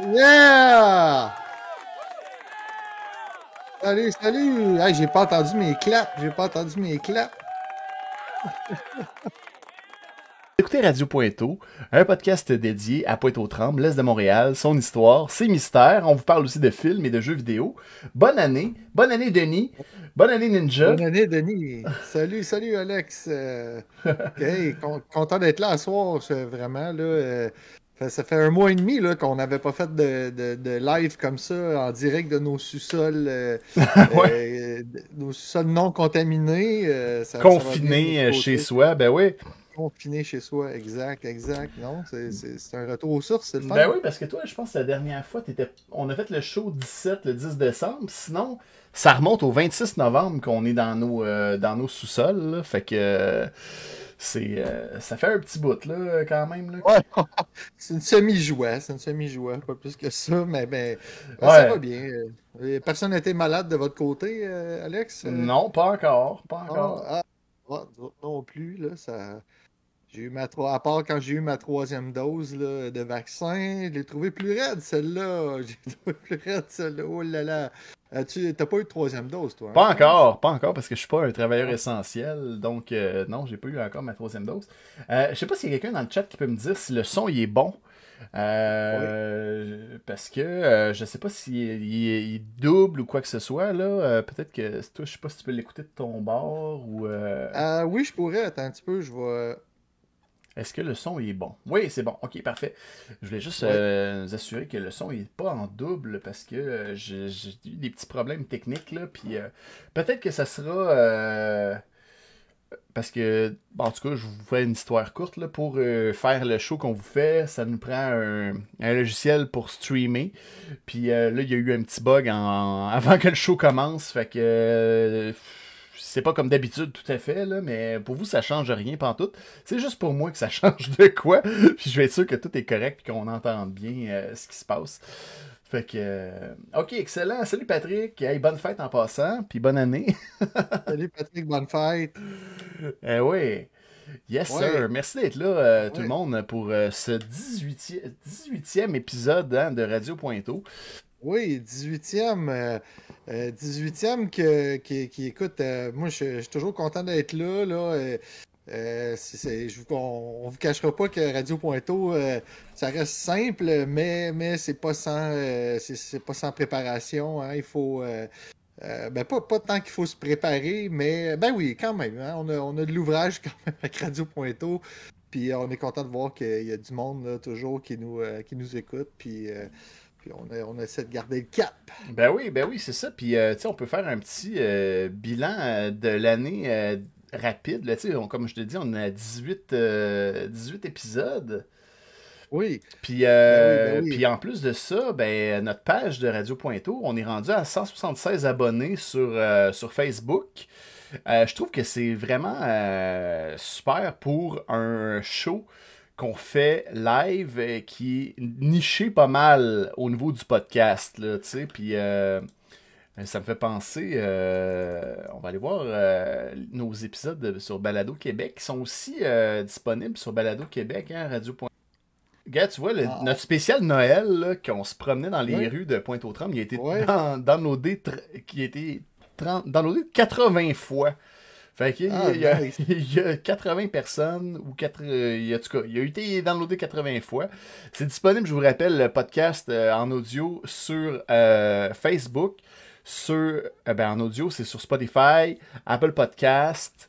Yeah! Salut, salut! Hey, j'ai pas entendu mes claps, j'ai pas entendu mes claps. Écoutez Radio Pointeau, un podcast dédié à Pointe-aux-Trembles, l'Est de Montréal, son histoire, ses mystères. On vous parle aussi de films et de jeux vidéo. Bonne année. Bonne année, Denis. Bonne année, Ninja. Bonne année, Denis. Salut, salut, Alex. Euh, hey, con- content d'être là ce soir, vraiment. Là, euh, ça fait un mois et demi qu'on n'avait pas fait de, de- de live comme ça, en direct de nos sous-sols, euh, euh, nos sous-sols non contaminés. euh, ça- ça va bien de Confiné notre côté. chez soi, ben oui. Confiné chez soi, exact, exact. Non, c'est- un retour aux sources, c'est le fun. Ben oui, parce que toi, je pense que la dernière fois, t'étais... on a fait le show 17, le 10 décembre. Sinon, ça remonte au 26 novembre qu'on est dans nos, euh, dans nos sous-sols. là. Fait que euh, c'est, euh, ça fait un petit bout, là, quand même. Là. Ouais, c'est une semi-joie, c'est une semi-joie, pas plus que ça, mais ben, ben, ça va bien. Personne n'a été malade de votre côté, euh, Alex? Non, pas encore. Pas Ah, encore. ah, ah, non plus, là, ça... J'ai eu ma à part quand j'ai eu ma troisième dose là, de vaccin, je l'ai trouvé plus raide, celle-là. J'ai trouvé plus raide, celle-là. Oh là là. As-tu t'as pas eu de troisième dose, toi? hein? Pas encore, pas encore, parce que je suis pas un travailleur essentiel, donc euh, non, j'ai pas eu encore ma troisième dose. Euh, je sais pas s'il y a quelqu'un dans le chat qui peut me dire si le son il est bon. Euh, Parce que euh, je sais pas s'il il double ou quoi que ce soit. là. Euh, Peut-être que toi, je sais pas si tu peux l'écouter de ton bord ou. oui, je pourrais. Attends un petit peu, je vais... Est-ce que le son est bon? Oui, c'est bon. Ok, parfait. Je voulais juste euh, nous assurer que le son il est pas en double parce que euh, j'ai eu des petits problèmes techniques là. Puis euh, peut-être que ça sera. parce que, bon, en tout cas, je vous fais une histoire courte là, pour faire le show qu'on vous fait. Ça nous prend un, un logiciel pour streamer. Puis euh, là, il y a eu un petit bug en- avant que le show commence. Fait que. C'est pas comme d'habitude tout à fait, là, mais pour vous, ça change rien pantoute. C'est juste pour moi que ça change de quoi. Puis je vais être sûr que tout est correct et qu'on entende bien euh, ce qui se passe. Fait que. euh, ok, excellent. Salut Patrick. Hey, bonne fête en passant. Puis bonne année. Salut Patrick, bonne fête. eh oui. Yes, Ouais. sir. Merci d'être là, euh, tout le monde, pour euh, ce 18e, 18e épisode hein, de Radio Pointeau. Oui, 18e. euh, euh, 18e que- qui, écoute, euh, moi je, suis toujours content d'être là. là euh, euh, on, on vous cachera pas que Radio euh, ça reste simple, mais, mais c'est pas sans euh, c'est- pas sans préparation. hein, il faut euh, euh, ben pas, pas tant qu'il faut se préparer, mais ben oui, quand même. hein, on, a, on a de l'ouvrage quand même avec Radio Pointeau. Puis on est content de voir qu'il y a du monde toujours qui nous, euh, qui nous écoute. Puis, euh, puis on, a- on essaie de garder le cap. Ben oui, ben oui, c'est ça. Puis, euh, tu sais, on peut faire un petit euh, bilan euh, de l'année euh, rapide. Là, on- comme je te dis, on a 18, euh, 18 épisodes. Oui. Puis, Ben oui, ben oui. puis en plus de ça, ben, notre page de Radio Pointeau, on est rendu à 176 abonnés sur, sur Facebook. Je trouve que c'est vraiment super pour un show qu'on fait live euh, qui est niché pas mal au niveau du podcast. Là, tu sais, puis euh, ça me fait penser, euh, on va aller voir euh, nos épisodes de- sur Balado Québec qui sont aussi euh, disponibles sur Balado Québec, hein, Radio Gars, tu vois, le- Ah. notre spécial Noël, qu'on se promenait dans les rues de Pointe-aux-Trembles, il a été Ouais. dans- downloadé, qui a été tren- downloadé 80 fois. Fait qu'il Ah, il y, a- nice. il y a 80 personnes, ou 4, euh, il y a, en tout cas, il a été downloadé 80 fois. C'est disponible, je vous rappelle, le podcast euh, en audio sur euh, Facebook, sur, euh, ben, en audio, c'est sur Spotify, Apple Podcast,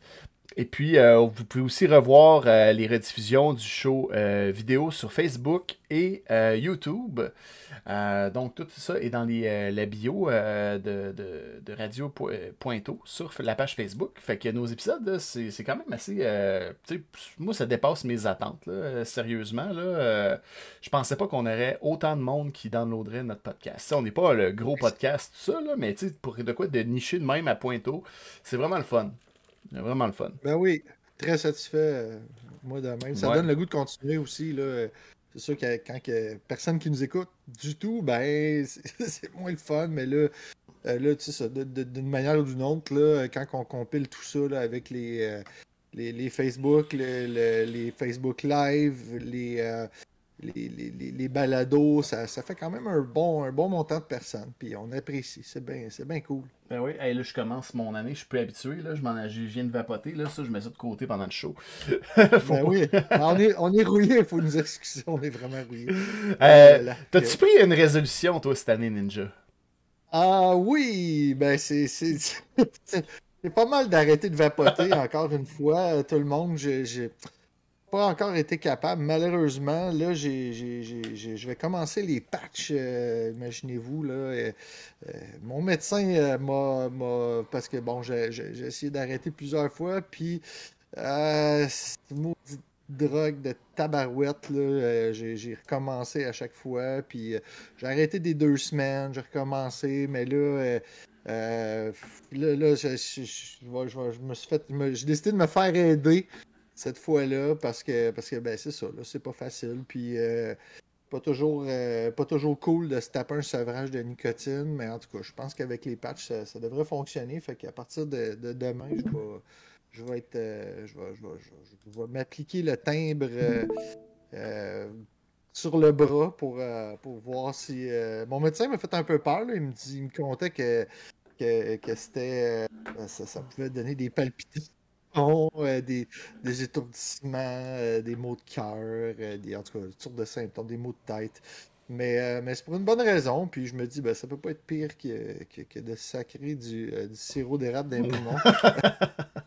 et puis, euh, vous pouvez aussi revoir euh, les rediffusions du show euh, vidéo sur Facebook et YouTube. Donc, tout ça est dans les, la bio de, de, de Radio Po- Pointeau sur la page Facebook. Fait que nos épisodes, c'est quand même assez. moi, ça dépasse mes attentes, là, sérieusement. Là, je pensais pas qu'on aurait autant de monde qui downloaderait notre podcast. Tu sais, on n'est pas le gros podcast, tout ça, là, mais pour de quoi de nicher de même à Pointeau, c'est vraiment le fun. Vraiment le fun. Ben oui, très satisfait, euh, moi de même. Ça Ouais. donne le goût de continuer aussi. Là. C'est sûr que quand que personne qui nous écoute du tout, ben c'est moins le fun, mais là, euh, là tu sais, d'une manière ou d'une autre, là, quand on compile tout ça là, avec les, euh, les, les Facebook, le- le- les Facebook Live, les, les, les, les, balados, ça, ça, fait quand même un bon, un bon montant de personnes. Puis on apprécie. C'est bien, c'est bien cool. Ben oui, là, je commence mon année, je suis plus habitué. Là, je, m'en, je viens de vapoter. Là, ça, je mets ça de côté pendant le show. ben oui, on est, on est rouillé, il faut nous excuser. On est vraiment rouillé. Euh, t'as-tu pris une résolution, toi, cette année, Ninja? Ah oui, ben c'est, c'est, c'est pas mal d'arrêter de vapoter, encore une fois. Tout le monde, j'ai pas encore été capable. Malheureusement, là, je vais commencer les patchs, euh, imaginez-vous. là. Euh, euh, mon médecin m'a, Parce que, bon, j'ai essayé d'arrêter plusieurs fois, puis maudite drogue de tabarouette, là. j'ai recommencé à chaque fois, puis j'ai arrêté des deux semaines, j'ai recommencé, mais là... là, là je, je, me suis fait. J'ai décidé de me faire aider cette fois-là parce que parce que ben c'est ça, c'est pas facile. Puis euh, pas toujours euh, pas toujours cool de se taper un sevrage de nicotine, mais en tout cas, je pense qu'avec les patchs, ça, devrait fonctionner. Fait qu'à partir de, demain, je vais je vais être euh, je vais, je vais, m'appliquer le timbre sur le bras pour, pour voir si. mon médecin m'a fait un peu peur. Il me dit il me comptait que, que, que c'était. Ça, ça, pouvait donner des palpitations euh, des, des, étourdissements, euh, des maux de cœur, euh, des, en tout cas, toutes sortes de symptômes, des maux de tête. Mais, mais c'est pour une bonne raison. Puis je me dis, ben, ça peut pas être pire que, que, que de sacrer du, du sirop d'érable d'un poumon.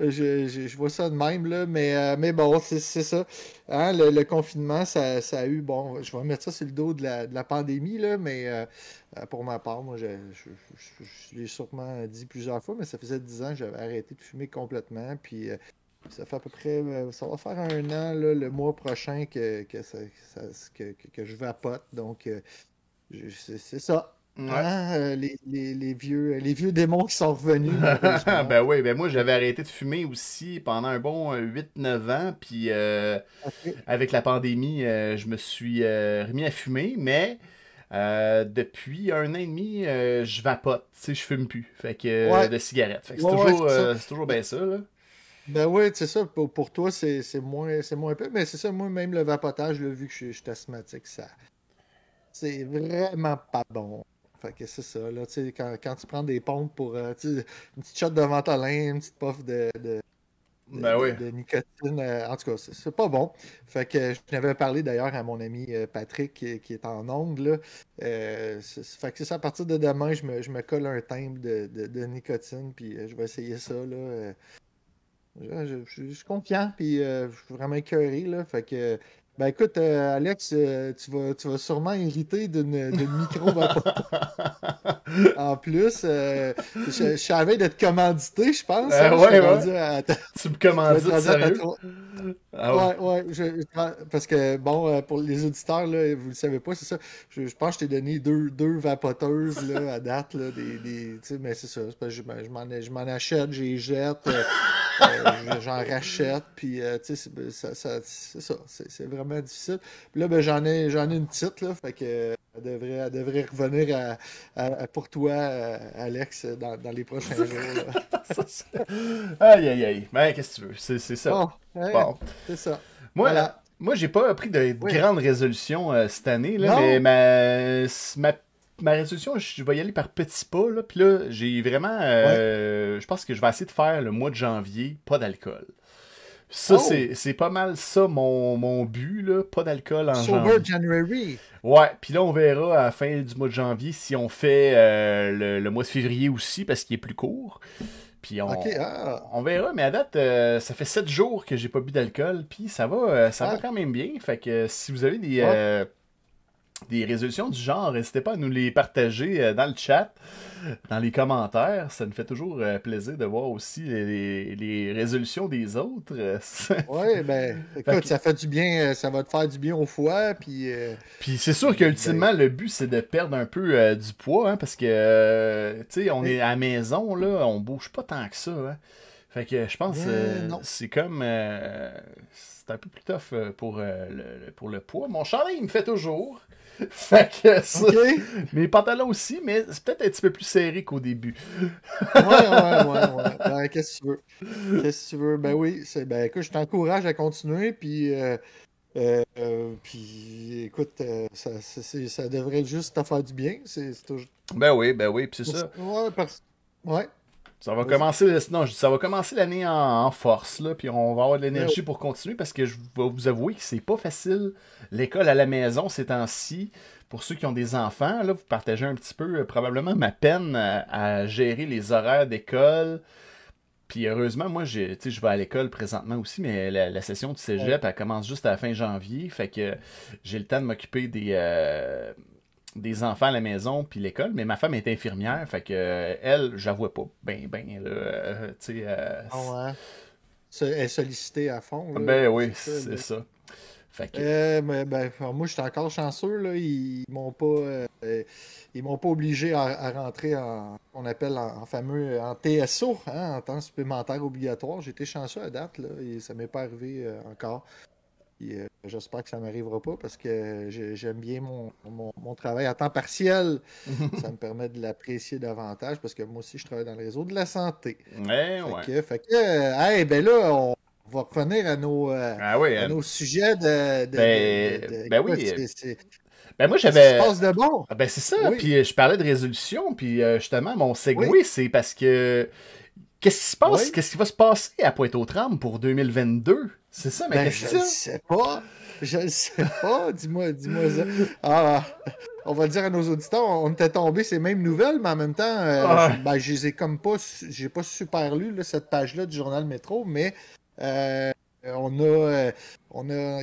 je, je, vois ça de même, là, mais, euh, mais bon, c'est ça. Hein, le, confinement, ça, ça, a eu, bon, je vais mettre ça sur le dos de la, de la pandémie, là, mais euh, euh, pour ma part, moi, je, l'ai sûrement dit plusieurs fois, mais ça faisait dix ans que j'avais arrêté de fumer complètement, puis ça fait à peu près, ça va faire un an, le mois prochain, que, que, ça, que, que, je vapote, donc c'est ça. Ah, euh, les, les, les, vieux, les vieux démons qui sont revenus. ben oui, ben moi j'avais arrêté de fumer aussi pendant un bon 8-9 euh, ans. Puis euh, avec la pandémie, je me suis remis à fumer, mais depuis un an et demi, je vapote. Tu sais, je fume plus. Fait que de cigarettes. Fait que c'est toujours, toujours bien ça. Là. Ben oui, c'est ça. Pour, pour toi, c'est moins, moins peu. Mais c'est ça, moi, même le vapotage, vu que je, je suis asthmatique, ça. C'est vraiment pas bon. Fait que c'est ça, là, tu sais, quand, quand, tu prends des pompes pour, euh, une petite shot de ventolin, une petite puff de, de, ben oui. de nicotine, euh, en tout cas, c'est pas bon. Fait que je n'avais parlé d'ailleurs à mon ami euh, Patrick qui, qui, est en ongle, là. fait que c'est ça, à partir de demain, je me, je me colle un timbre de, de, nicotine, puis je vais essayer ça, là. Je, je, suis confiant, puis je suis vraiment écœuré, là. Fait que ben écoute, euh, Alex, euh, tu, vas, tu vas sûrement hériter d'une micro En plus, euh, je, savais d'être commandité, je pense. Hein, ouais, ouais. Tu me commandites, sérieux? Ah ouais, ouais. parce que, bon, pour les auditeurs, là, vous le savez pas, c'est ça. Je, pense que je t'ai donné deux, deux vapoteuses là, à date. Là, des, des mais c'est ça. Parce que je m'en achète, j'y jette, j'en rachète. Puis, tu sais, c'est ça. C'est vraiment difficile. Puis là, ben, j'en ai, j'en ai une petite, là, fait que elle devrait, devrait revenir à, pour toi, euh, Alex, dans, dans les prochains jours. aïe, aïe, aïe. Mais qu'est-ce que tu veux? C'est, c'est ça. bon. C'est ça. Moi, voilà. moi j'ai pas pris de grandes résolutions euh, cette année, là, mais ma, ma, ma, résolution, je vais y aller par petits pas. Là, puis là, j'ai vraiment. Euh, je pense que je vais essayer de faire le mois de janvier, pas d'alcool. Ça, oh! c'est pas mal ça mon, mon but, là. Pas d'alcool en Sober January. Ouais, puis là, on verra à la fin du mois de janvier si on fait euh, le, mois de février aussi, parce qu'il est plus court. Puis on, ah. on verra, mais à date, euh, ça fait 7 jours que j'ai pas bu d'alcool, puis ça va euh, ça va ah. quand même bien. Fait que si vous avez des, des résolutions du genre, n'hésitez pas à nous les partager euh, dans le chat, dans les commentaires. Ça nous fait toujours euh, plaisir de voir aussi les, résolutions des autres. oui, ben, écoute, ça fait du bien, euh, ça va te faire du bien au foie, puis... Puis c'est sûr qu'ultimement, ben le but, c'est de perdre un peu du poids, hein, parce que, tu sais, on est à la maison, là, on bouge pas tant que ça, hein. Fait que je pense que c'est comme c'est un peu plus tough pour, le, pour le poids. Mon chandail, il me fait toujours. fait que ça, Mes pantalons aussi, mais c'est peut-être un petit peu plus serré qu'au début. ouais, ouais, ouais, ouais. Ben, qu'est-ce que tu veux? Qu'est-ce que tu veux? Ben oui, c'est, ben écoute, je t'encourage à continuer, puis euh, puis écoute, ça, ça, devrait juste te faire du bien. C'est toujours... Ben oui, ben oui, puis c'est ça. Ouais, parce... ouais. Ça va commencer, non, ça va commencer l'année en, force, là, puis on va avoir de l'énergie pour continuer parce que je vais vous avouer que c'est pas facile l'école à la maison ces temps-ci. Pour ceux qui ont des enfants, là, vous partagez un petit peu euh, probablement ma peine à, gérer les horaires d'école. Puis heureusement, moi, je vais à l'école présentement aussi, mais la, session du cégep, elle commence juste à la fin janvier. Fait que j'ai le temps de m'occuper des, euh, des enfants à la maison puis l'école, mais ma femme est infirmière, fait que euh, elle, je la vois pas. Ben, ben, euh, tu sais. Euh, ah Elle est sollicitée à fond. ben oui, c'est ça. Fait que... ben, moi, j'étais encore chanceux. Là. Ils m'ont pas, ils m'ont pas obligé à, rentrer en, on appelle en, fameux en TSO, hein, en temps supplémentaire obligatoire. J'étais chanceux à date, là, et ça m'est pas arrivé encore. Euh, j'espère que ça ne m'arrivera pas parce que j'aime bien mon, travail à temps partiel. ça me permet de l'apprécier davantage parce que moi aussi, je travaille dans le réseau de la santé. Ouais, fait fait que, euh, ben là, on va revenir à nos, euh, ah à nos sujets de. ben, ben oui. Ben moi j'avais. passe de bon? Ah, ben c'est ça. Puis je parlais de résolution. Puis justement, mon segway, c'est parce que. Qu'est-ce qui se passe? Qu'est-ce qui va se passer à Pointe-aux-Trembles pour 2022? C'est ça ma ben, question. Je ne sais pas. Je ne sais pas. dis-moi, dis-moi ça. Ah, on va dire à nos auditeurs, on était tombé ces mêmes nouvelles, mais en même temps, euh, je, ben, les ai comme pas, j'ai pas super lu cette page-là du journal Métro, mais euh, on a, euh, on a,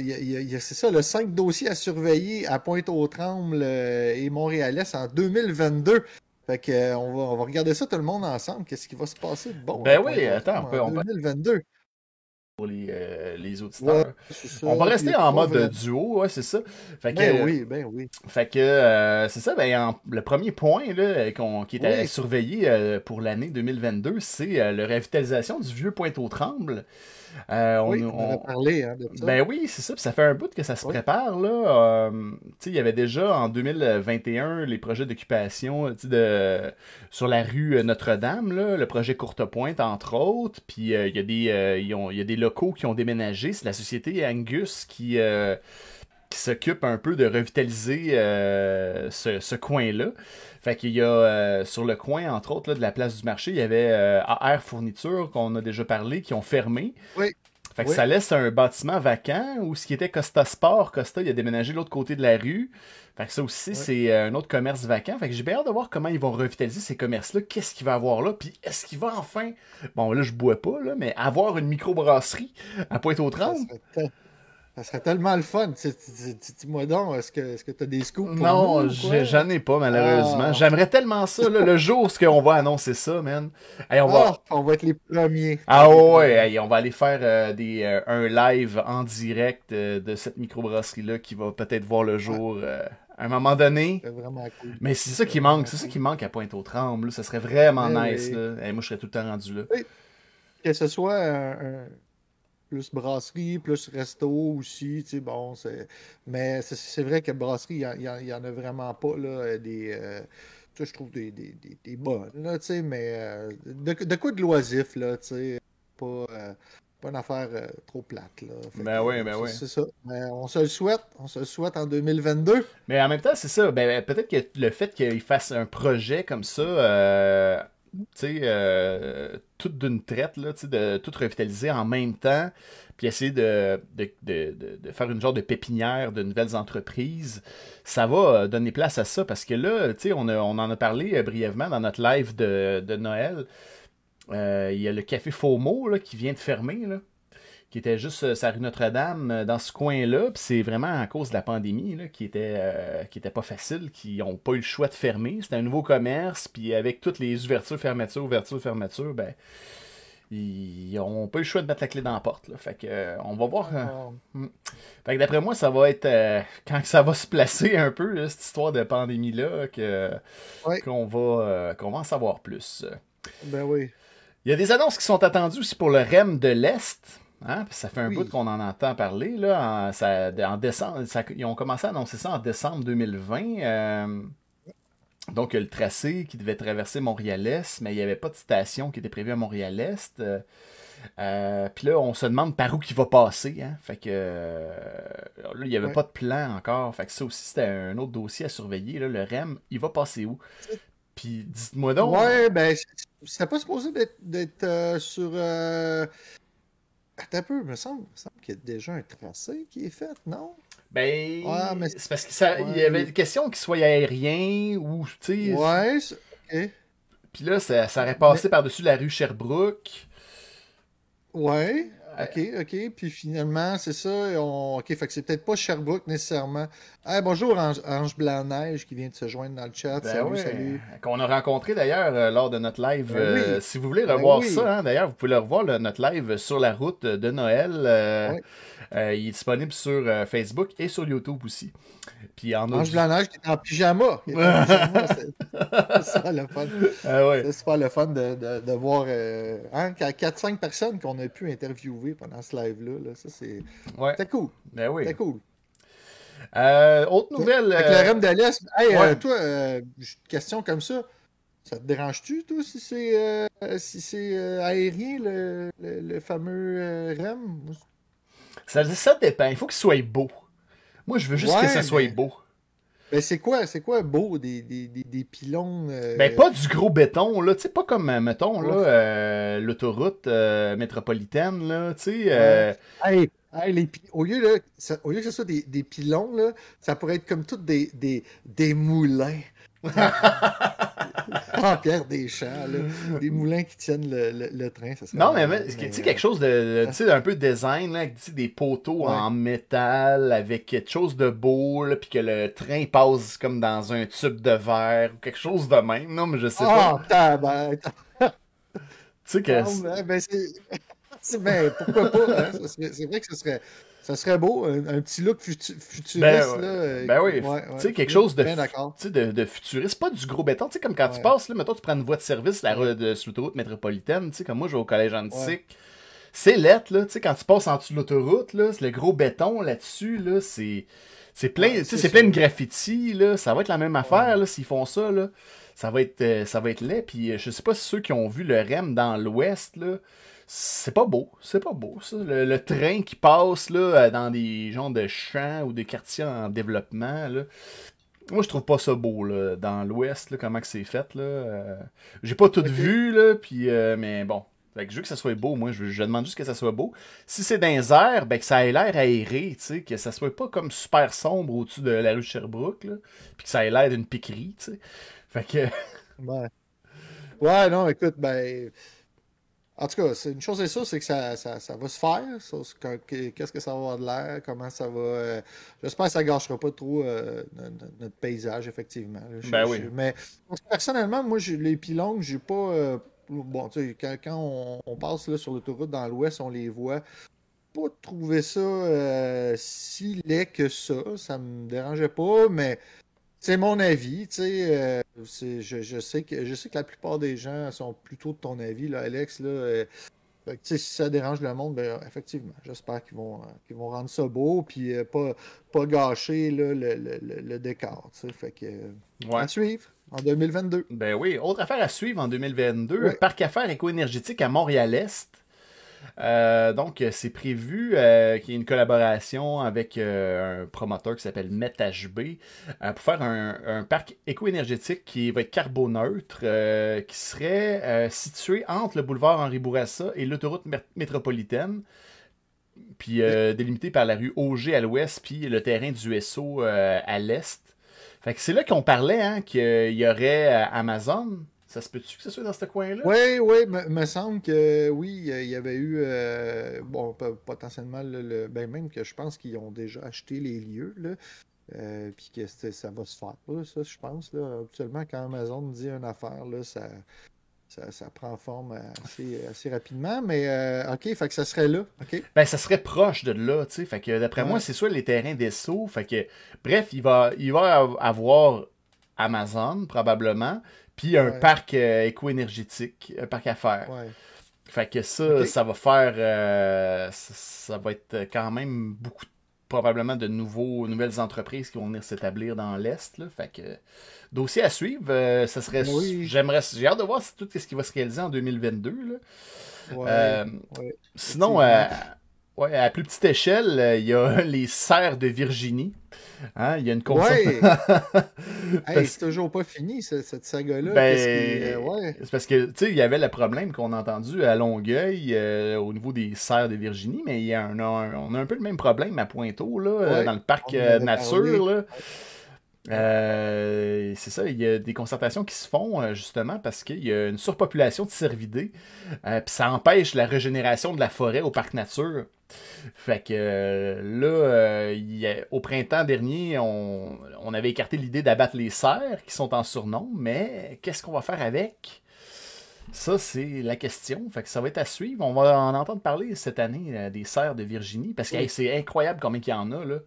c'est ça, le 5 dossiers à surveiller à Pointe-aux-Trembles et Montréalais en 2022. Fait que, on, va, on va regarder ça tout le monde ensemble. Qu'est-ce qui va se passer bon? Ben oui, attends, on peut. En 2022 pour les, euh, les auditeurs. on va rester en mode duo, ouais, c'est ça. Fait ben que, oui, ben oui. Fait que euh, c'est ça, ben, le premier point là, qui est à surveiller euh, pour l'année 2022, c'est la revitalisation du vieux Pointe-aux-Trembles. Euh, oui, on, a parlé hein, de ça. Ben oui, c'est ça. ça fait un bout que ça se prépare. Là. Euh, il y avait déjà en 2021 les projets d'occupation de, sur la rue Notre-Dame, le projet Courte-Pointe, entre autres. Puis euh, il y, a des, il y a des locaux qui ont déménagé. C'est la société Angus qui qui s'occupe un peu de revitaliser ce, ce coin-là. Fait qu'il y a sur le coin, entre autres, là, de la place du marché, il y avait AR Fourniture qu'on a déjà parlé, qui ont fermé. Oui. Fait que ça laisse un bâtiment vacant où ce qui était Costa Sport, Costa, il a déménagé de l'autre côté de la rue. Fait que ça aussi, c'est un autre commerce vacant. Fait que j'ai bien hâte de voir comment ils vont revitaliser ces commerces-là. Qu'est-ce qu'il va avoir là? Puis est-ce qu'il va enfin, bon là je bois pas, là, mais avoir une microbrasserie à Pointe-aux-Trembles? Ça serait tellement le fun. Dis-moi donc, est-ce que tu as des scoops pour Non, j'en ai pas, malheureusement. Ah. J'aimerais tellement ça, le jour où on va annoncer ça, man. on, va... Ah, on va être les premiers. Ah ouais, on va aller faire euh, des, euh, un live en direct euh, de cette microbrasserie-là qui va peut-être voir le jour à un moment donné. Vraiment cool. Mais c'est ça qui manque, c'est ça qui manque à Pointe-aux-Trembles. Ça serait vraiment nice. Là. moi, je serais tout le temps rendu là. Que ce soit un plus brasserie, plus resto aussi, tu sais, bon. Mais c'est vrai que brasserie, il n'y en, a vraiment pas, là, des... Euh, je trouve des, des, des, bonnes, là, tu sais, mais euh, de, quoi de loisif, là, tu sais, pas, euh, pas une affaire trop plate, là. ben oui, ben oui. C'est ça. Mais on se le souhaite, on se le souhaite en 2022. Mais en même temps, c'est ça, ben, peut-être que le fait qu'il fasse un projet comme ça euh, tout d'une traite, de tout revitaliser en même temps, puis essayer de, faire une genre de pépinière de nouvelles entreprises, ça va euh, donner place à ça, parce que là, on, en a parlé euh, brièvement dans notre live de, Noël. Il y a le café FOMO qui vient de fermer. Là qui était juste euh, sa rue Notre-Dame, euh, dans ce coin-là. Puis c'est vraiment à cause de la pandémie qui était euh, qui était pas facile, qui n'ont pas eu le choix de fermer. C'était un nouveau commerce, puis avec toutes les ouvertures, fermetures, ouvertures, fermetures, ben ils n'ont pas eu le choix de mettre la clé dans la porte. Fait que on va voir. Hmm. Fait que d'après moi, ça va être quand ça va se placer un peu, cette histoire de pandémie-là, que qu'on va qu'on va en savoir plus. Ben oui. Il y a des annonces qui sont attendues aussi pour le REM de l'Est. Hein? Ça fait un bout qu'on en entend parler. Là, en, ça, en décembre, ils ont commencé à annoncer ça en décembre 2020. Euh, donc, le tracé qui devait traverser Montréal-Est, mais il n'y avait pas de station qui était prévue à Montréal-Est. Euh, Euh, puis là, on se demande par où il va passer. Hein? Fait que euh, là, il n'y avait pas de plan encore. Fait que ça aussi, c'était un autre dossier à surveiller. Là. Le REM, il va passer où? Puis dites-moi donc. Ouais, ben, c'était pas supposé d'être euh, sur. Attends un peu, il me semble, semble qu'il y a déjà un tracé qui est fait, non? Ben, mais... c'est parce qu'il y avait des questions qu'il soit aérien ou, tu sais. Ouais, ok. Puis là, ça, ça aurait passé par-dessus la rue Sherbrooke. Ouais. OK, OK. Puis finalement, c'est ça. On... OK, fait que c'est peut-être pas Sherbrooke nécessairement. bonjour, Ange, Blanc-Neige qui vient de se joindre dans le chat. Ben salut, salut. Qu'on a rencontré d'ailleurs euh, lors de notre live. Ben euh, si vous voulez ben revoir ça, hein, d'ailleurs, vous pouvez le revoir, notre live sur la route de Noël. Euh, il est disponible sur Facebook et sur YouTube aussi. Puis en Ange Blanc-Neige qui est en pyjama. c'est le fun. Ah ouais. C'est super le fun de, de, de voir hein, 4-5 personnes qu'on a pu interviewer pendant ce live-là. Ça, c'est ouais. cool. Ben oui. C'était cool. Euh, autre nouvelle. Avec le REM de l'Est. Hey, euh, toi, euh, une question comme ça. Ça te dérange-tu, toi, si c'est euh, si c'est aérien, le, le, fameux REM? Ça, ça dépend. Il faut qu'il soit beau. Moi, je veux juste que ça soit beau. Ben, c'est quoi, c'est quoi beau des, des, des, des pylônes? Euh, ben, pas du gros béton, là. Tu sais, pas comme, euh, mettons, là, euh, l'autoroute métropolitaine, là. Tu sais. Hey, les, au, lieu, là, au lieu que ce soit des, des pylônes, là, ça pourrait être comme tous des, des, des moulins en Pierre des champs, des moulins qui tiennent le, le, train. Ça non, mais, mais tu sais, quelque chose de, tu sais, un peu de design, là, avec des poteaux en métal, avec quelque chose de beau, puis que le train passe comme dans un tube de verre, ou quelque chose de même. Non, mais je sais pas. Ah, tu sais que. Ah, ben, c'est. Ben, pourquoi pas? Hein? C'est vrai que ce serait. Ça serait beau, un, petit look futuriste. Ben, là, ben oui, tu sais, quelque chose de, de, de, futuriste, pas du gros béton. Tu sais, comme quand tu passes, là, mettons, tu prends une voie de service la, de, sur l'autoroute métropolitaine, tu sais, comme moi, je vais au collège antique. C'est lettre, là, tu sais, quand tu passes en dessous de l'autoroute, là, le gros béton là-dessus, là, c'est. C'est plein, sais c'est plein de graffiti, là. Ça va être la même affaire, là, s'ils font ça, là. Ça va être, euh, ça va être laid. Puis, euh, je sais pas si ceux qui ont vu le REM dans l'Ouest, là, c'est pas beau, c'est pas beau ça. Le, train qui passe là, euh, dans des genres de champs ou des quartiers en développement, là. Moi, je trouve pas ça beau, là, dans l'ouest, comment que c'est fait, là. Euh. J'ai pas tout vu, là, puis, euh, mais bon. Fait que je veux que ça soit beau, moi, je, demande juste que ça soit beau. Si c'est dans les airs, ben que ça ait l'air aéré, tu sais, que ça soit pas comme super sombre au-dessus de la rue Sherbrooke, là, puis que ça ait l'air d'une piquerie, tu sais. Fait que... ouais. Ouais, non, écoute, ben... En tout cas, une chose est sûre, c'est que ça, ça, ça, va se faire. Qu'est-ce que ça va avoir de l'air? Comment ça va. Euh, j'espère que ça ne gâchera pas trop euh, notre, paysage, effectivement. ben oui. mais personnellement, moi, les pylônes, j'ai pas. Euh, bon, tu sais, quand, quand, on, passe là, sur l'autoroute dans l'ouest, on les voit. Pas trouver ça si laid que ça. Ça me dérangeait pas, mais c'est mon avis, tu sais. Euh, je, sais que, je sais que la plupart des gens sont plutôt de ton avis, là, Alex. Là, euh, si ça dérange le monde, ben, effectivement, j'espère qu'ils vont, qu'ils vont rendre ça beau, puis euh, pas, pas gâcher le, le, le, décor. Fait que, À suivre en 2022. Ben oui, autre affaire à suivre en 2022, Parc Affaires éco-énergétique à Montréal-Est. Euh, donc, c'est prévu euh, qu'il y ait une collaboration avec euh, un promoteur qui s'appelle MetHB pour faire un, parc éco-énergétique qui va être carboneutre, qui serait situé entre le boulevard Henri Bourassa et l'autoroute métropolitaine, puis délimité par la rue Auger à l'ouest, puis le terrain du SO à l'est. Fait que c'est là qu'on parlait hein, qu'il y aurait Amazon ça se peut-tu que ce soit dans ce coin-là? Oui, oui, me, me semble que oui, il y avait eu, euh, bon, potentiellement, le, ben même que je pense qu'ils ont déjà acheté les lieux, là, euh, puis que ça va se faire, ça, je pense. Là. Actuellement, quand Amazon dit une affaire, là, ça, ça, prend forme assez, rapidement, mais euh, OK, fait que ça serait là. OK? Ben, ça serait proche de là, tu sais. Fait que d'après moi, c'est soit les terrains des. Fait que, bref, il va, il va avoir Amazon, probablement. Puis un parc euh, éco-énergétique, un parc à faire. Fait que ça, ça va faire. Euh, ça, va être quand même beaucoup probablement de nouveaux, nouvelles entreprises qui vont venir s'établir dans l'Est. Fait que, dossier à suivre. ça serait, j'aimerais, j'ai hâte de voir tout ce qui va se réaliser en 2022. sinon, Ouais, à plus petite échelle, euh, il y a les serres de Virginie. Hein, il y a une Ouais! c'est toujours pas fini, cette saga-là. Ben, euh, c'est parce que, tu sais, il y avait le problème qu'on a entendu à Longueuil euh, au niveau des serres de Virginie, mais il y a un, on a un peu le même problème à Pointeau, là, dans le parc nature. Là. Euh, c'est ça, il y a des concertations qui se font euh, justement parce qu'il y a une surpopulation de cervidés, euh, puis ça empêche la régénération de la forêt au parc nature. Fait que là, au printemps dernier, on, on avait écarté l'idée d'abattre les cerfs qui sont en surnom, mais qu'est-ce qu'on va faire avec? Ça, c'est la question. Fait que ça va être à suivre. On va en entendre parler cette année des cerfs de Virginie parce que c'est incroyable combien il y en a. Là.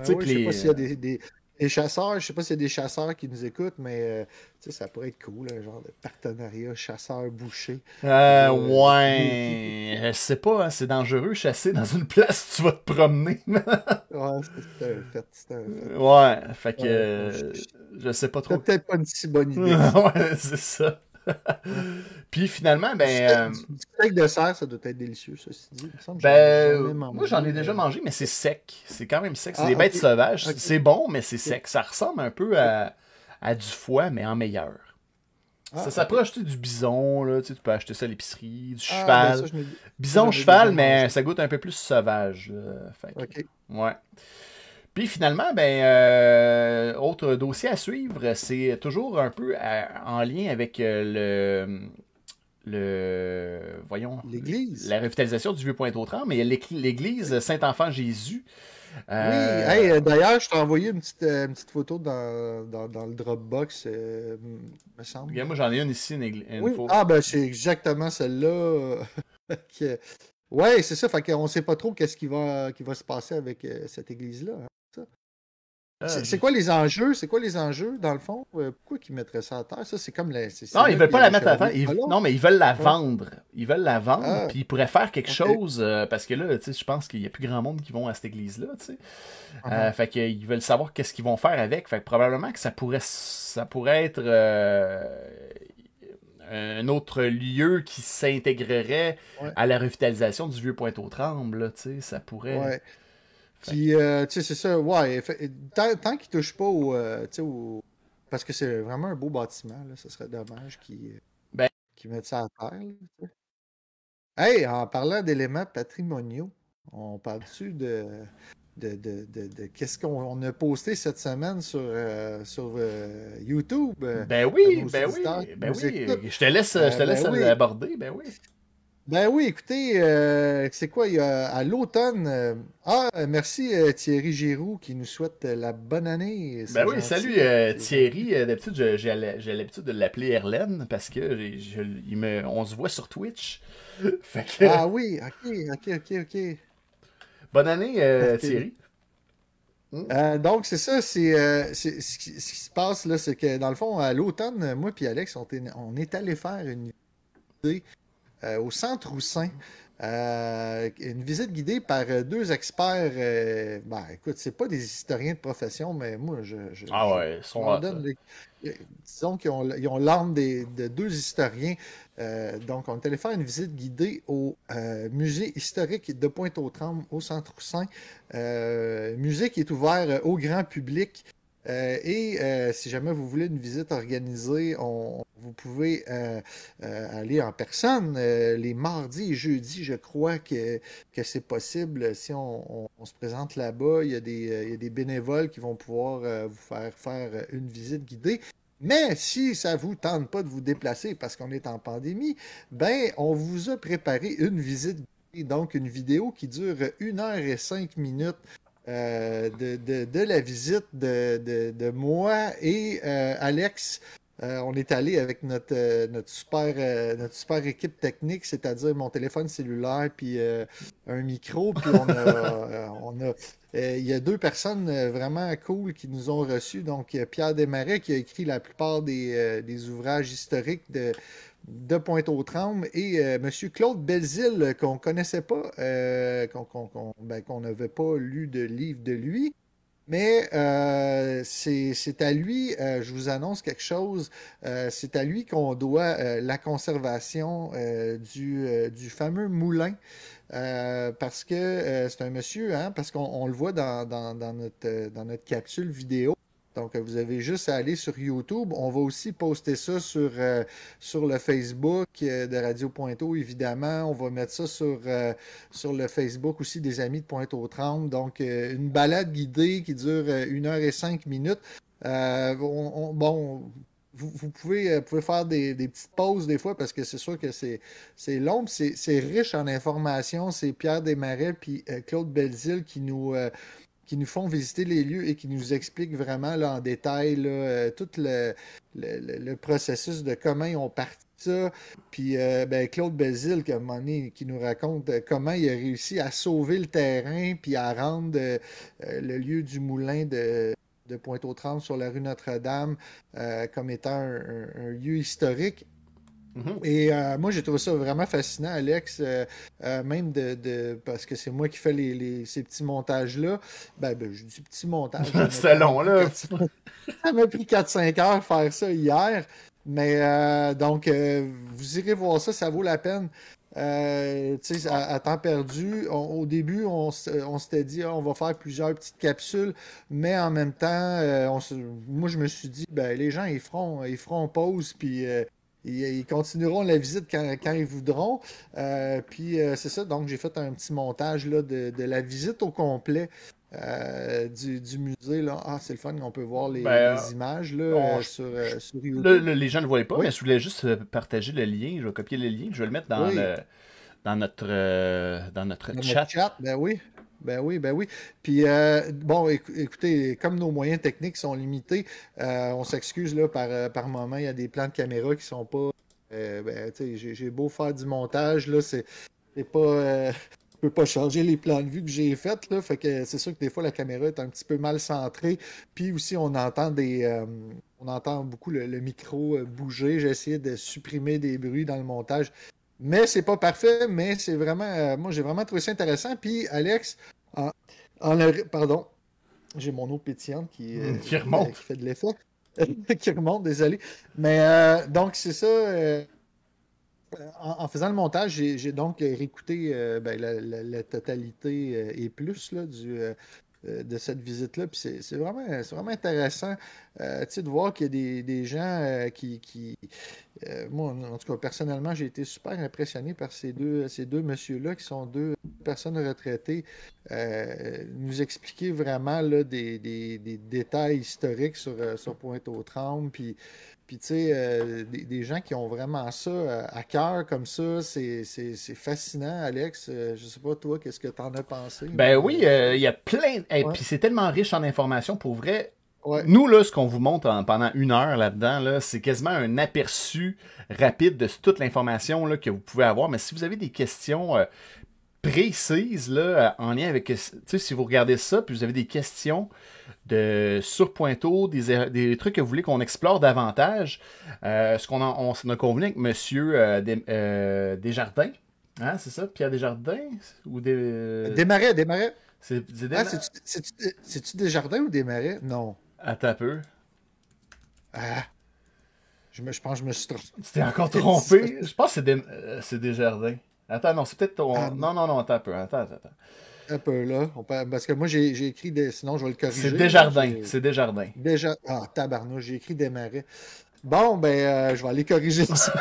je sais pas s'il y a des, les chasseurs, je sais pas s'il y a des chasseurs qui nous écoutent, mais euh, ça pourrait être cool, un genre de partenariat chasseur-boucher. Euh, ouais, je sais pas, hein, c'est dangereux chasser dans une place où tu vas te promener. ouais, c'est un fait, c'est un fait. Ouais, fait que euh, je, sais pas trop. C'est peut-être pas une si bonne idée. ouais, c'est ça. Puis finalement, ben. Du steak de cerf, ça doit être délicieux, ça dit. Ben, moi, j'en ai déjà mangé, mais c'est sec. C'est quand même sec. C'est ah, des bêtes sauvages. C'est bon, mais c'est sec. Ça ressemble un peu à, à du foie, mais en meilleur. Ah, ça s'approche du bison, là, tu, peux acheter ça à l'épicerie, du ah, ben cheval. bison, cheval, mais ça goûte un peu plus sauvage. Fait Ouais. Puis finalement, ben, euh, autre dossier à suivre, c'est toujours un peu en lien avec euh, le, le voyons l'église. la revitalisation du vieux Pointe-aux-Trembles mais l'église Saint-Enfant Jésus. Euh, oui d'ailleurs je t'ai envoyé une petite, petite photo dans, dans, le Dropbox me semble. Moi j'en ai une ici une, oui. ah ben c'est exactement celle-là. Ouais c'est ça. Fait qu'on sait pas trop qu'est-ce qui va qui va se passer avec cette église là hein. Ah, c'est quoi les enjeux? C'est quoi les enjeux, dans le fond? Euh, pourquoi ils mettraient ça à terre? Ça, c'est comme la. Non, ils veulent pas la mettre à terre. Non, mais ils veulent la vendre. Ils veulent la vendre, ah. puis ils pourraient faire quelque chose, euh, parce que là, tu sais, je pense qu'il y a plus grand monde qui vont à cette église-là, tu sais. Euh, fait qu'ils veulent savoir qu'est-ce qu'ils vont faire avec. Fait que probablement que ça pourrait, ça pourrait être un autre lieu qui s'intégrerait à la revitalisation du vieux Pointe-aux-Trembles, tu sais. Ça pourrait. Puis, euh, tu sais, c'est ça, ouais. Tant, tant qu'il touche pas au, euh, au, Parce que c'est vraiment un beau bâtiment, là, ce serait dommage qu'ils ben... mettent ça à terre. Là, hey, en parlant d'éléments patrimoniaux, on parle-tu de, de, de, de, qu'est-ce qu'on a posté cette semaine sur, euh, sur YouTube? Ben oui, ben oui, ben oui. Je te laisse, je te laisse ben aborder, ben oui. Ben oui, écoutez, euh, c'est quoi, il y a, à l'automne. Euh, ah, merci euh, Thierry Giroux qui nous souhaite la bonne année. Ben oui, salut Thierry. D'habitude, j'ai l'habitude de l'appeler Erlen parce que il me, on se voit sur Twitch. Ah oui, ok, ok, ok, ok. Bonne année Thierry. Hmm? donc, c'est ça, c'est ce qui se passe là, c'est que dans le fond, à l'automne, moi et Alex, on, on est allé faire une idée euh, au Centre Roussin. Euh, une visite guidée par euh, deux experts. ben, écoute, c'est pas des historiens de profession, mais moi, je. ah ouais, ils sont Disons qu'ils ont, l'arme de deux historiens. donc, on est allé faire une visite guidée au musée historique de Pointe-aux-Trembles, au Centre Roussin. musée qui est ouvert au grand public. Et si jamais vous voulez une visite organisée, vous pouvez euh, euh, aller en personne. Euh, les mardis et jeudis, je crois que, que c'est possible. Si on, se présente là-bas, il, y a des bénévoles qui vont pouvoir vous faire faire une visite guidée. Mais si ça ne vous tente pas de vous déplacer parce qu'on est en pandémie, ben on vous a préparé une visite guidée, donc une vidéo qui dure une heure et cinq minutes. De, la visite de, moi et Alex on est allé avec notre, notre, super, notre super équipe technique, c'est-à-dire mon téléphone cellulaire puis un micro. Puis on a, on a il y a deux personnes vraiment cool qui nous ont reçus. Donc, Pierre Desmarais qui a écrit la plupart des, des ouvrages historiques de, de Pointe-aux-Trembles et euh, M. Claude Belzile, qu'on ne connaissait pas, euh, ben, qu'on n'avait pas lu de livre de lui. Mais euh, c'est à lui, je vous annonce quelque chose, c'est à lui qu'on doit la conservation du, fameux moulin. parce que c'est un monsieur, hein, parce qu'on le voit dans notre capsule vidéo. Donc, vous avez juste à aller sur YouTube. On va aussi poster ça sur, euh, sur le Facebook euh, de Radio Pointeau, évidemment. On va mettre ça sur, euh, sur le Facebook aussi des amis de Pointe-aux-Trembles. Donc, une balade guidée qui dure une heure et cinq minutes. bon, vous, pouvez, pouvez, faire des, petites pauses des fois parce que c'est sûr que c'est long, c'est riche en informations. C'est Pierre Desmarais puis Claude Belzile qui nous qui nous font visiter les lieux et qui nous expliquent vraiment en détail euh, tout le, processus de comment ils ont parti ça. Puis euh, ben, Claude Bézil, qui nous raconte euh, comment il a réussi à sauver le terrain puis à rendre le lieu du moulin de, Pointe-aux-Trembles sur la rue Notre-Dame comme étant un lieu historique Mhm. Et euh, moi, j'ai trouvé ça vraiment fascinant, Alex, euh, euh, même de, parce que c'est moi qui fais les, ces petits montages-là. Ben, ben je dis petits montages. c'est long, là. ça m'a pris 4-5 heures faire ça hier. Mais donc, vous irez voir ça, ça vaut la peine. Euh, à, à, temps perdu, au début, on, s'était dit ah, on va faire plusieurs petites capsules, mais en même temps, moi je me suis dit ben, les gens ils feront, ils feront pause, puis ils, continueront la visite quand, ils voudront. Euh, puis euh, c'est ça, donc j'ai fait un petit montage là, de, la visite au complet. Euh, du, musée. Là. Ah, c'est le fun, on peut voir les, ben, images là, sur, YouTube. les gens ne le voyaient pas, mais je voulais juste partager le lien. Je vais copier le lien, je vais le mettre dans, dans notre, dans notre chat. chat. Ben oui. Ben oui, ben oui. Puis, euh, bon, écoutez, comme nos moyens techniques sont limités, euh, on s'excuse là par, euh, par moment. Il y a des plans de caméra qui sont pas. ben, j'ai beau faire du montage, là, c'est pas. je peux pas changer les plans de vue que j'ai faits, là. Fait que c'est sûr que des fois, la caméra est un petit peu mal centrée. Puis aussi, on entend des. on entend beaucoup le, micro bouger. J'ai essayé de supprimer des bruits dans le montage. Mais c'est pas parfait, mais c'est vraiment. moi, j'ai vraiment trouvé ça intéressant. Puis, Alex, en, pardon, j'ai mon eau pétillante qui, euh, qui remonte. Qui fait de l'effet. qui remonte, désolé. Mais euh, donc, c'est ça. Euh, en, faisant le montage, j'ai donc réécouté ben, la, totalité et plus là, du, de cette visite-là. Puis c'est vraiment, vraiment intéressant de voir qu'il y a des, gens qui. qui moi, en tout cas, personnellement, j'ai été super impressionné par ces deux, ces deux messieurs-là qui sont deux personnes retraitées. nous expliquer vraiment là, des, détails historiques sur, sur Pointe-aux-Trembles. Puis puis, tu sais, des, gens qui ont vraiment ça à cœur comme ça, c'est fascinant, Alex. je sais pas, toi, qu'est-ce que tu en as pensé? Ben oui, il y a plein. Et puis, c'est tellement riche en informations. Pour vrai, Nous, là, ce qu'on vous montre pendant une heure là-dedans, là, c'est quasiment un aperçu rapide de toute l'information que vous pouvez avoir. Mais si vous avez des questions précises là, en lien avec, tu sais, si vous regardez ça, puis vous avez des questions de sur Pointeau, des, des trucs que vous voulez qu'on explore davantage. Euh, ce qu'on a, on, a convenu avec Monsieur euh, euh, Desjardins. Hein, c'est ça, Pierre Desjardins ou des... Desmarais, Desmarais. C'est, ah, c'est-tu Desjardins ou Desmarais? Non. Attends un peu. Ah. Je, me, je pense que je me suis trompé. Tu t'es encore trompé? je pense que c'est, des, c'est Desjardins. Attends, non, c'est peut-être ton. Ah, non, non, non, attends un peu. Attends, attends un peu là. Parce que moi, j'ai écrit des. Sinon, je vais le corriger. C'est Desjardins. C'est Desjardins. Déjà. Ah, tabarnouche, j'ai écrit des marais. Bon, ben, euh, je vais aller corriger ça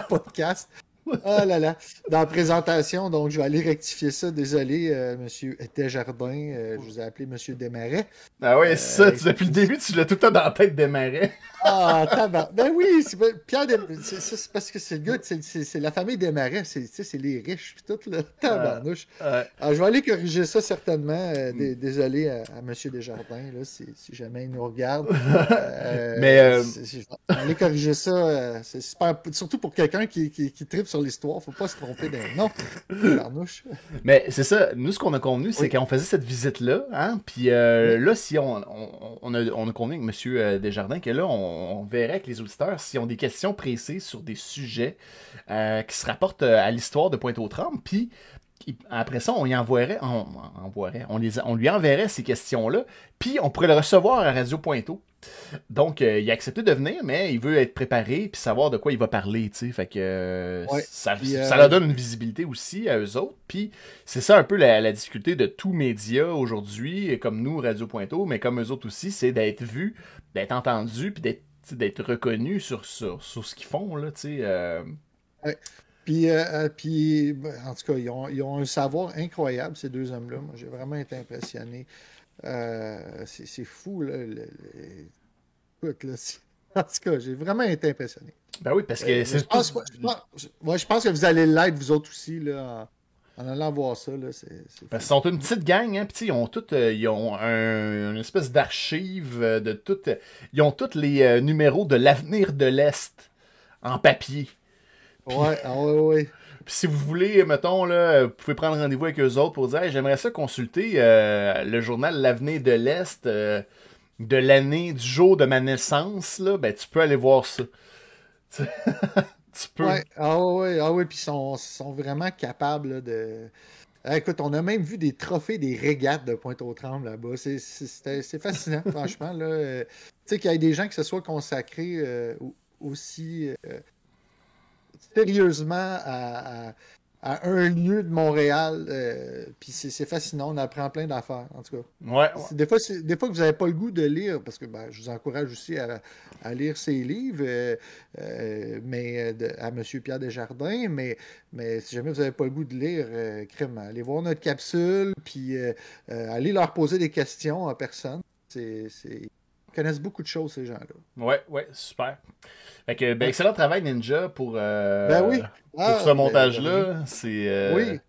podcast. Oh là là. Dans la présentation, donc je vais aller rectifier ça. Désolé, euh, monsieur Desjardins. Euh, je vous ai appelé monsieur Desmarais. Ah oui, ça, depuis le début, tu l'as tout le temps dans la tête Desmarais. Ah, tabac. Ben oui, c'est Pierre c'est parce que c'est le gars, c'est la famille Desmarais, c'est les riches, puis tout, là. Tabarnouche. Alors, je vais aller corriger ça certainement. Mm. Désolé à, monsieur Desjardins, là, si, jamais il nous regarde. Mais. Je vais aller corriger ça. c'est super, surtout pour quelqu'un qui, qui, qui tripe sur l'histoire. Faut pas se tromper d'un nom. Mais c'est ça. Nous, ce qu'on a convenu, c'est qu'on faisait cette visite-là. Hein, puis euh, là, si on, on, a, on a convenu avec M. Euh, Desjardins que là, on, verrait avec les auditeurs s'ils ont des questions précises sur des sujets euh, qui se rapportent à l'histoire de Pointe-aux-Trembles. Puis après ça, on y envoierait, on, envoierait, on, les, on lui enverrait ces questions-là, puis on pourrait le recevoir à Radio Pointeau. Donc, euh, il a accepté de venir, mais il veut être préparé puis savoir de quoi il va parler, tu sais. Fait que euh, ça, ça, leur donne une visibilité aussi à eux autres. Puis c'est ça un peu la, difficulté de tout média aujourd'hui, comme nous, Radio Pointeau, mais comme eux autres aussi, c'est d'être vu, d'être entendu, puis d'être reconnu sur, sur, ce qu'ils font, là, tu sais. Euh. Puis, puis ben, en tout cas, ils ont, ils ont, un savoir incroyable, ces deux hommes-là. Moi, j'ai vraiment été impressionné. Euh, c'est fou, là. Écoute, là, en tout cas, j'ai vraiment été impressionné. Ben oui, parce que euh, c'est. Je, pense, je pense que vous allez l'être, vous autres aussi, là, en, allant voir ça. Là, parce qu'ils sont une petite gang, hein, puis ils ont toutes, euh, ils ont une espèce d'archive de toutes. Ils ont tous les numéros de l'avenir de l'Est en papier. Ouais, ah ouais, ouais. Puis si vous voulez, mettons, là, vous pouvez prendre rendez-vous avec eux autres pour dire j'aimerais ça consulter euh, le journal L'Avenir de l'Est euh, de l'année du jour de ma naissance, là, ben tu peux aller voir ça. tu peux. Ah oui, ah ouais, puis ils sont, sont, vraiment capables de. Ah, écoute, on a même vu des trophées des régates de Pointe-aux-Trembles là-bas. C'est fascinant, franchement. Là. Tu sais, qu'il y ait des gens qui se soient consacrés euh, aussi sérieusement à, un lieu de Montréal. Euh, puis c'est fascinant, on apprend plein d'affaires, en tout cas. Ouais, Des, fois, des fois que vous n'avez pas le goût de lire, parce que ben, je vous encourage aussi à, lire ses livres, euh, euh, mais à M. Pierre Desjardins, mais, mais si jamais vous n'avez pas le goût de lire, crème, allez voir notre capsule, puis allez leur poser des questions à personne. C'est connaissent beaucoup de choses, ces gens-là. Ouais, ouais, super. Fait que, ben, excellent travail, Ninja, pour, euh, ben oui. pour ce ah, montage-là. Ben, c'est. Euh, oui.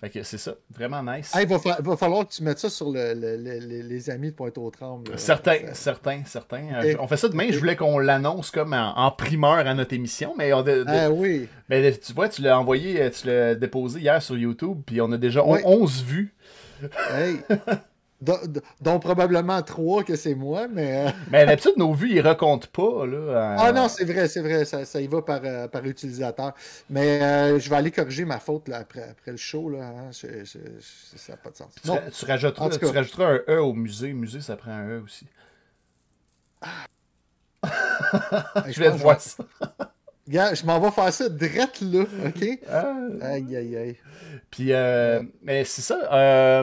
Fait que c'est ça, vraiment nice. il va, falloir que tu mettes ça sur le, les amis de Pointe-aux-Trembles. Certains, certains, certains. On fait ça demain. Je voulais qu'on l'annonce comme en, primeur à notre émission, mais on ah oui. Mais tu vois, tu l'as envoyé, tu l'as déposé hier sur YouTube, puis on a déjà 11 vues. Hey. dont probablement trois que c'est moi, mais. Euh, mais d'habitude, nos vues, ils racontent pas. Là, Ah non, c'est vrai, c'est vrai, ça, ça, y va par, euh, par utilisateur. Mais euh, je vais aller corriger ma faute là, après, après le show. Là, hein. ça n'a pas de sens. Tu, tu, rajouteras, tu, rajouteras, un E au musée. Musée, ça prend un E aussi. je vais voir ça. Gars, je m'en vais faire ça direct là, ok? Ah. Aïe, aïe, aïe. Puis, mais c'est ça.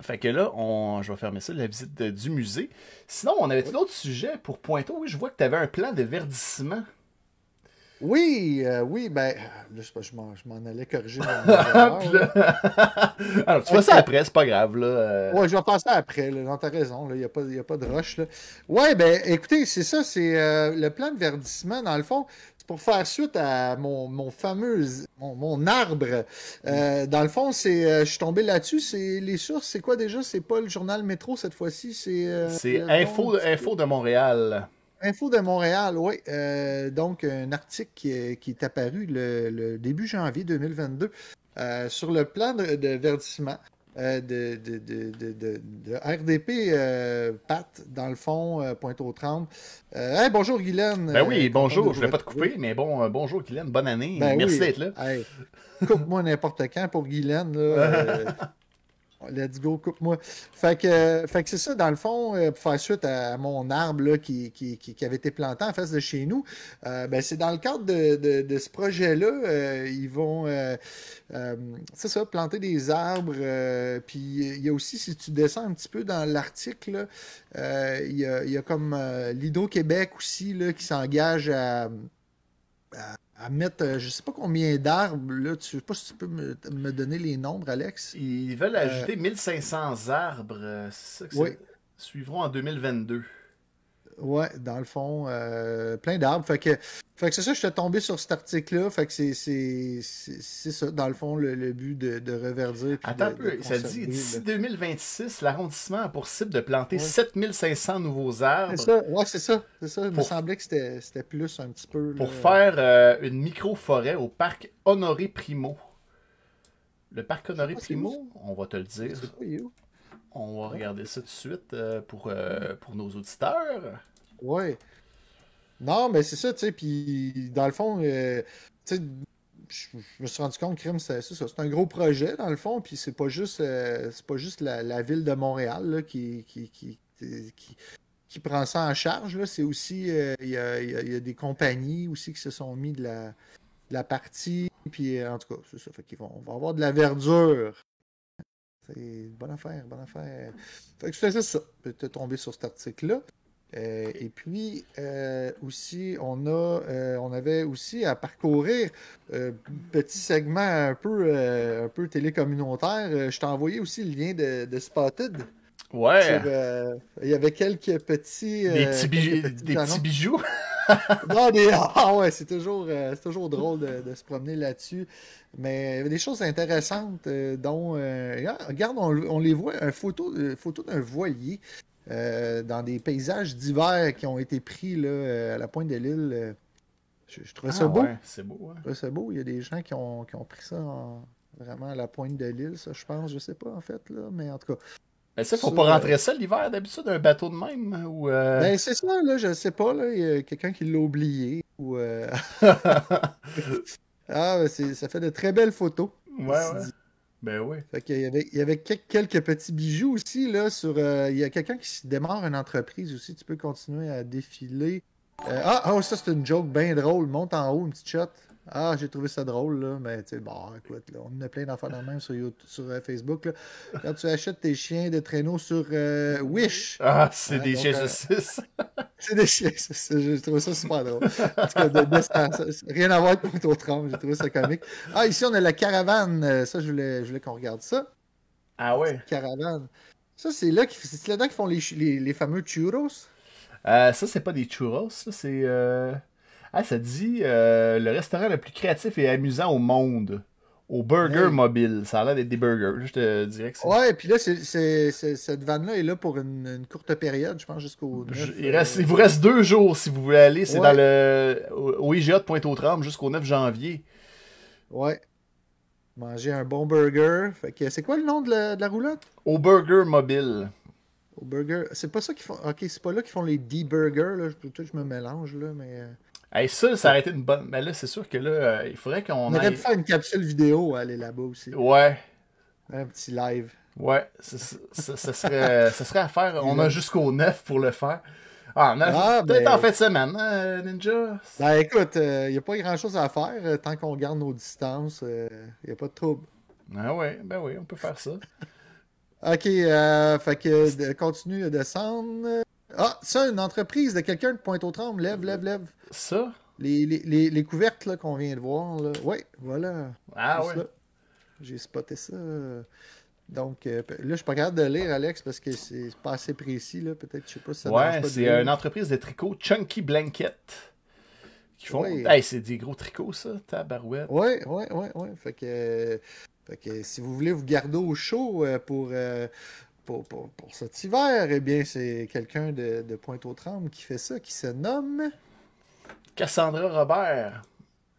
Fait que là, on... je vais fermer ça, la visite du musée. Sinon, on avait d'autres sujets pour Pointeau? Oui, je vois que tu avais un plan de verdissement. Oui, euh, oui, ben, là, je, je m'en allais corriger mon Alors, tu fais ça après, c'est pas grave, là. Euh. Ouais, je vais passer après, là. Non, t'as raison, il n'y a, pas, a pas de rush, là. Ouais, ben, écoutez, c'est ça, c'est euh, le plan de verdissement, dans le fond, pour faire suite à mon, mon fameux mon, arbre, euh, dans le fond, c'est euh, je suis tombé là-dessus. C'est les sources, c'est quoi déjà? C'est pas le journal Métro cette fois-ci, c'est euh, c'est Info, Info de Montréal. Info de Montréal, oui. donc un article qui est, apparu le, début janvier 2022 sur le plan de verdissement. Euh, de, de, de, de, RDP euh, Pat, dans le fond, euh, pointe aux trembles. Hey, bonjour Guylaine. Ben oui, bonjour, je ne voulais pas te couper, mais bon, bonjour Guylaine, bonne année. Ben Merci d'être là. coupe-moi n'importe quand pour Guylaine. Là, Let's go, coupe-moi. Fait que, fait que c'est ça, dans le fond, euh, pour faire suite à, mon arbre là, qui, qui, qui, avait été planté en face de chez nous, euh, ben, c'est dans le cadre de, de, ce projet-là, euh, ils vont, ça, planter des arbres. puis il y a aussi, si tu descends un petit peu dans l'article, il y a, comme l'Ido-Québec aussi là, qui s'engage à, mettre, euh, je sais pas combien d'arbres, là, tu sais pas si tu peux me, me donner les nombres, Alex? Ils veulent ajouter 1500 arbres, c'est ça que oui. suivront en 2022. Ouais, dans le fond, euh, plein d'arbres. Fait que, fait que c'est ça, je suis tombé sur cet article-là. Fait que c'est, ça, dans le fond, le, but de, de reverdir. Attends un peu, ça dit d'ici 2026, l'arrondissement a pour cible de planter 7500 nouveaux arbres. C'est ça, ouais, c'est ça. C'est ça. Il me semblait que c'était, plus un petit peu. Pour faire euh, une micro-forêt au parc Honoré Primo. Le parc Honoré Primo, on va te le dire. On va regarder ça tout de suite euh, pour, euh, pour nos auditeurs. Ouais. Non, mais c'est ça, tu sais. Puis, dans le fond, euh, tu sais, je me suis rendu compte que c'est ça. C'est un gros projet, dans le fond. Puis, c'est pas juste, c'est pas juste la, ville de Montréal là, qui, qui, qui, qui, prend ça en charge. C'est aussi, il y a, y, a, des compagnies aussi qui se sont mis de la, la partie. Puis, en tout cas, c'est ça. Fait qu'ils vont, on va avoir de la verdure c'est bonne affaire, bonne affaire. Fait que c'était juste ça. J'étais tombé sur cet article-là. Euh, et puis euh, aussi, on a, euh, on avait aussi à parcourir un petit segment un peu, un peu télécommunautaire. je t'ai envoyé aussi le lien de, Spotted. Ouais. il y avait quelques petits. Des petits, des petits bijoux. non. Ah ouais, c'est toujours, toujours drôle de, se promener là-dessus. Mais il y avait des choses intéressantes, euh, dont, euh, regarde, on, les voit, une photo, photo d'un voilier euh, dans des paysages divers qui ont été pris là, à la pointe de l'île. Je, trouvais ça ah beau. c'est beau. c'est beau. Il y a des gens qui ont, qui ont pris ça vraiment à la pointe de l'île, ça, je pense. Je sais pas, en fait, là, mais en tout cas. Mais ça, faut pas rentrer ça l'hiver d'habitude, un bateau de même. Ou Ben, c'est ça, là, je sais pas, là. Il y a quelqu'un qui l'a oublié. Ou, Ah, ça fait de très belles photos. Ouais, ouais. Ben oui. Fait il, y avait, il y avait quelques petits bijoux aussi, là, sur... Euh, il y a quelqu'un qui démarre une entreprise aussi, tu peux continuer à défiler. Euh, ah, oh, ça, c'est une joke bien drôle. Monte en haut, une petite shot. Ah, j'ai trouvé ça drôle, là, mais tu sais, bon, écoute, là, on a plein d'enfants dans le même sur, YouTube, sur euh, Facebook. Là. Quand tu achètes tes chiens de traîneau sur euh, Wish. Ah, c'est des chiens euh, saucisses. c'est des chiens saucisses. J'ai trouvé ça super drôle. En tout cas, de, rien à voir avec Pointe aux j'ai trouvé ça comique. Ah, ici, on a la caravane. Ça, je voulais, je voulais qu'on regarde ça. Ah ouais? Caravane. Ça, c'est là qu'ils font les, les, les fameux churros? ça, c'est pas des churros, ça, c'est. Ah, ça dit euh, le restaurant le plus créatif et amusant au monde. Au Burger Mobile. Ça a l'air d'être des burgers. Je te dirais que c'est. Ouais, puis là, cette vanne-là est là pour une, courte période, je pense, jusqu'au. Il, reste, il vous reste deux jours si vous voulez aller. C'est dans le. Au IGA de Pointe-aux-Trembles jusqu'au 9 janvier. Ouais. Manger un bon burger. Fait que c'est quoi le nom de la, de la roulotte? Au Burger Mobile. Au Burger. C'est pas ça qu'ils font. Ok, c'est pas là qu'ils font les D-Burgers. Là. Je me mélange, là, mais. Euh, Hey, ça, ça aurait été une bonne. Mais là, c'est sûr que là, euh, il faudrait qu'on. On aurait pu faire une capsule vidéo, aller là-bas aussi. Ouais. Un petit live. Ouais, ça, serait, ça serait à faire. On a jusqu'au 9 pour le faire. Ah, ah peut-être ben en fin de semaine, hein, Ninja? Ben écoute, il euh, n'y a pas grand-chose à faire. Euh, tant qu'on garde nos distances, il n'y a pas de trouble. Ah ouais, ben oui, on peut faire ça. ok, fait que continue à descendre. Ah, ça, une entreprise de quelqu'un de Pointe-aux-Trembles. Lève, lève, lève. Ça? Les, les, les, couvertes qu'on vient de voir. Là. Oui, voilà. Ah ouais. J'ai spoté ça. Donc, euh, là, je suis pas capable de lire, Alex, parce que c'est pas assez précis. là. Peut-être, je sais pas si ça Ouais, c'est une entreprise de tricot Chunky Blanket. Qui font. c'est des gros tricots, ça, tabarouette. Oui, oui, oui, oui. Fait que. Fait que si vous voulez vous garder au chaud euh, pour, euh, pour, pour, cet hiver, eh bien, c'est quelqu'un de, de Pointe-aux-Trembles qui fait ça, qui se nomme. Cassandra Robert.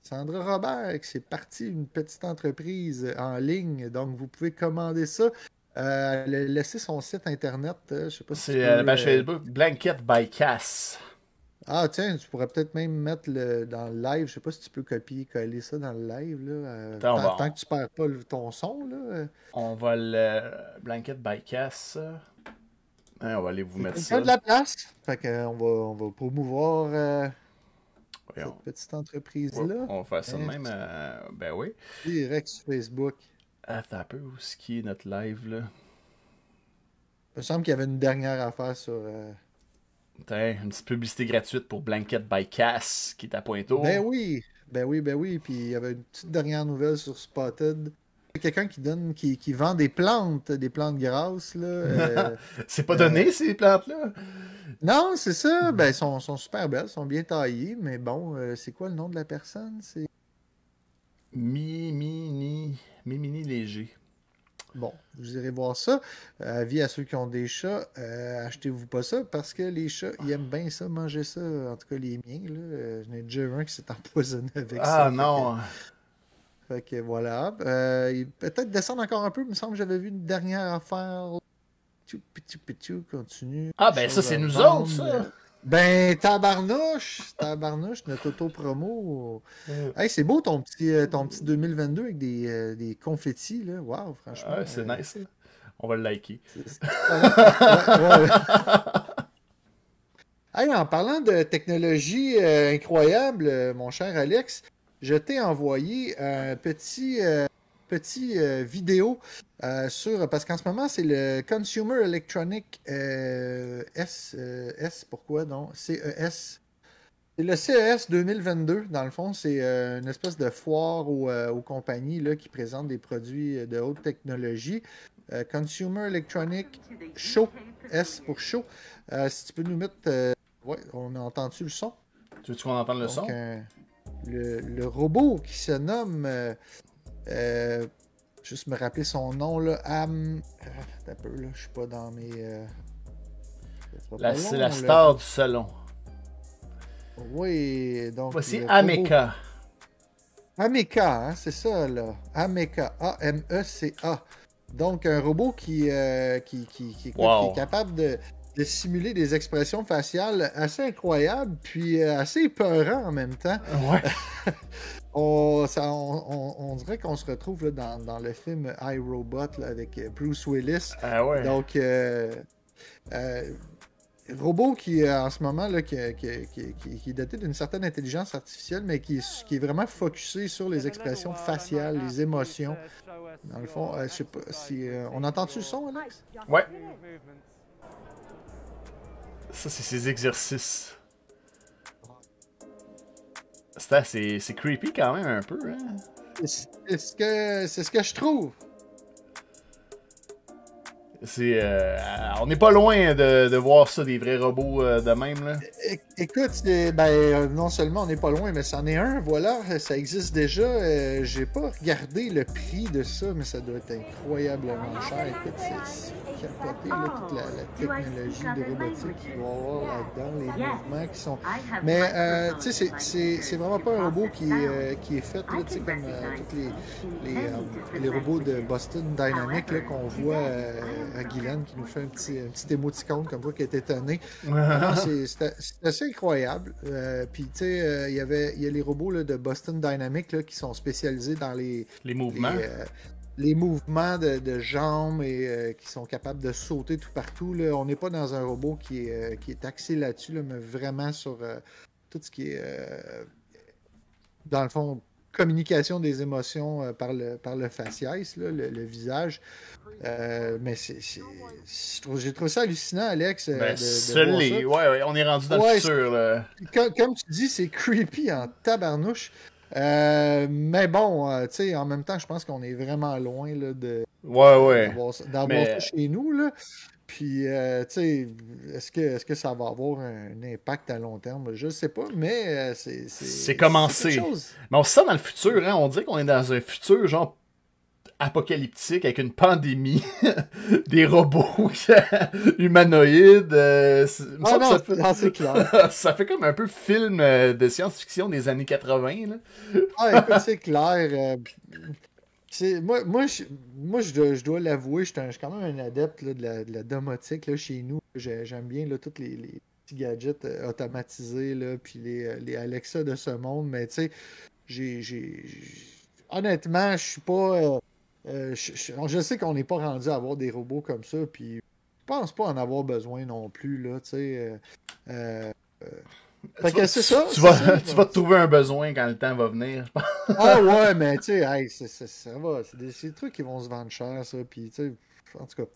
Cassandra Robert, c'est parti une petite entreprise en ligne, donc vous pouvez commander ça. Euh, laisser son site internet, euh, je sais pas si. C'est la page Facebook Blanket by Cass. Ah, tiens, tu pourrais peut-être même mettre le, dans le live. Je sais pas si tu peux copier-coller ça dans le live. Là, euh, tant, que tu perds pas ton son. Là. Euh. On va le. Blanket by Cass. Hein, on va aller vous mettre ça. de la place. Fait que, on, va, on va promouvoir euh, cette petite entreprise-là. on va faire ça de même. ben oui. Direct sur Facebook. Attends un peu, où ce qui est notre live là? Il me semble qu'il y avait une dernière affaire sur une petite publicité gratuite pour Blanket by Cass qui est à Pointeau. Ben oui, Ben oui, ben oui. Puis il y avait une petite dernière nouvelle sur Spotted. Quelqu'un qui donne, qui, qui, vend des plantes, des plantes grasses. Là, euh, c'est pas donné, ces plantes-là? Non, c'est ça. Ben, elles sont, sont, super belles, sont bien taillées. Mais bon, c'est quoi le nom de la personne? C'est. Mimini. Mimini Léger. Bon, vous irez voir ça. Euh, avis à ceux qui ont des chats, euh, achetez-vous pas ça parce que les chats, ils aiment bien ça, manger ça. En tout cas, les miens. Là. Euh, j'en ai déjà un qui s'est empoisonné avec ça. Ah non! Fait que, voilà. Peut-être descendre encore un peu. Il me semble que j'avais vu une dernière affaire. Continue. Ah, ben ça, c'est nous autres, ça! Ben, tabarnouche! Tabarnouche, notre auto-promo. Hey, c'est beau ton petit, euh, ton petit 2022 avec des, euh, des confettis, là. Waouh, franchement. Ouais, c'est euh, nice. On va le liker. hey, en parlant de technologie incroyable, mon cher Alex, je t'ai envoyé un petit petit euh, vidéo euh, sur. Parce qu'en ce moment, c'est le Consumer Electronic euh, S. S, pourquoi non CES. C'est le CES 2022, dans le fond, c'est une espèce de foire aux, compagnies là, qui présentent des produits de haute technologie. Consumer Electronic Show, S pour show. si tu peux nous mettre. ouais, on a entendu le son? Tu veux qu'on entende le son? le, le, robot qui se nomme euh, juste me rappeler son nom, là. Am. Ah, un peu, là. Je suis pas dans mes. Euh, c'est la star du salon. Oui, donc. Voici Ameka. Ameka, hein, c'est ça, là. Ameka. A-M-E-C-A. Donc, un robot qui, euh, qui, qui, qui, est capable de, de, simuler des expressions faciales assez incroyables, puis assez épeurant en même temps. Ouais. On, ça, on, dirait qu'on se retrouve là, dans, dans, le film iRobot là, avec euh, Bruce Willis. Ah ouais. Donc, euh, euh, robot qui, en ce moment, là, qui, qui, qui est doté d'une certaine intelligence artificielle, mais qui, qui est vraiment focusé sur les expressions faciales, les émotions. Dans le fond, je sais pas si. on entend-tu le son, Alex? Ouais. Ça, c'est ses exercices. C'est creepy quand même un peu. Hein? C'est ce, que, ce que je trouve. C'est, euh, on n'est pas loin de, de, voir ça, des vrais robots euh, de même. Là. écoute, ben, non seulement on n'est pas loin, mais c'en est un, voilà, ça existe déjà. Euh, j'ai pas regardé le prix de ça, mais ça doit être incroyablement cher. Écoute, c'est capoté, là, toute la, la technologie de robotique qu'il va y avoir là-dedans, les mouvements qui sont. Mais, tu sais, c'est vraiment pas un robot qui, qui est fait, là, tu sais, comme tous les, les, les, robots de Boston Dynamics qu'on voit à Guylaine qui nous fait un petit, un petit émoticône comme quoi qui est étonné. c'est assez incroyable. Euh, puis, tu sais, euh, il y avait il y a les robots là, de Boston Dynamics là, qui sont spécialisés dans les, les mouvements. Les, euh, mouvements de, jambes et qui sont capables de sauter tout partout. Là. On n'est pas dans un robot qui est, qui est axé là-dessus, mais vraiment sur tout ce qui est, dans le fond, communication des émotions euh, par, le, par le faciès, le, visage. Euh, mais c'est, j'ai trouvé ça hallucinant, Alex. Euh, ben, de, Ouais, on est rendu dans le futur. Comme, tu dis, c'est creepy en tabarnouche. mais bon, tu sais, en même temps, je pense qu'on est vraiment loin là, de ouais, ouais. d'avoir, ça chez nous. Là. Puis, euh, tu sais, est-ce que, est que ça va avoir un, impact à long terme? Je ne sais pas, mais euh, c'est. C'est commencé. Mais on se sent dans le futur, hein? On dirait qu'on est dans un futur, genre, apocalyptique avec une pandémie, des robots humanoïdes. Euh, ah non, ça, fait... clair. ça fait comme un peu film de science-fiction des années 80. Là. ah, c'est clair moi, moi, je, moi, je dois, l'avouer, je suis quand même un adepte de, la, domotique là, chez nous. J'aime bien là, tous les, petits gadgets euh, automatisés, là, puis les, euh, les, Alexa de ce monde. Mais tu sais, j'ai, honnêtement, je suis pas. Euh, je, sais qu'on n'est pas rendu à avoir des robots comme ça, puis je pense pas en avoir besoin non plus. Là, tu sais, fait que c'est ça. Tu vas, tu vas te trouver un besoin quand le temps va venir. ah ouais, mais tu sais, ça va. C'est des, trucs qui vont se vendre cher, ça. Puis, tu sais, en tout cas.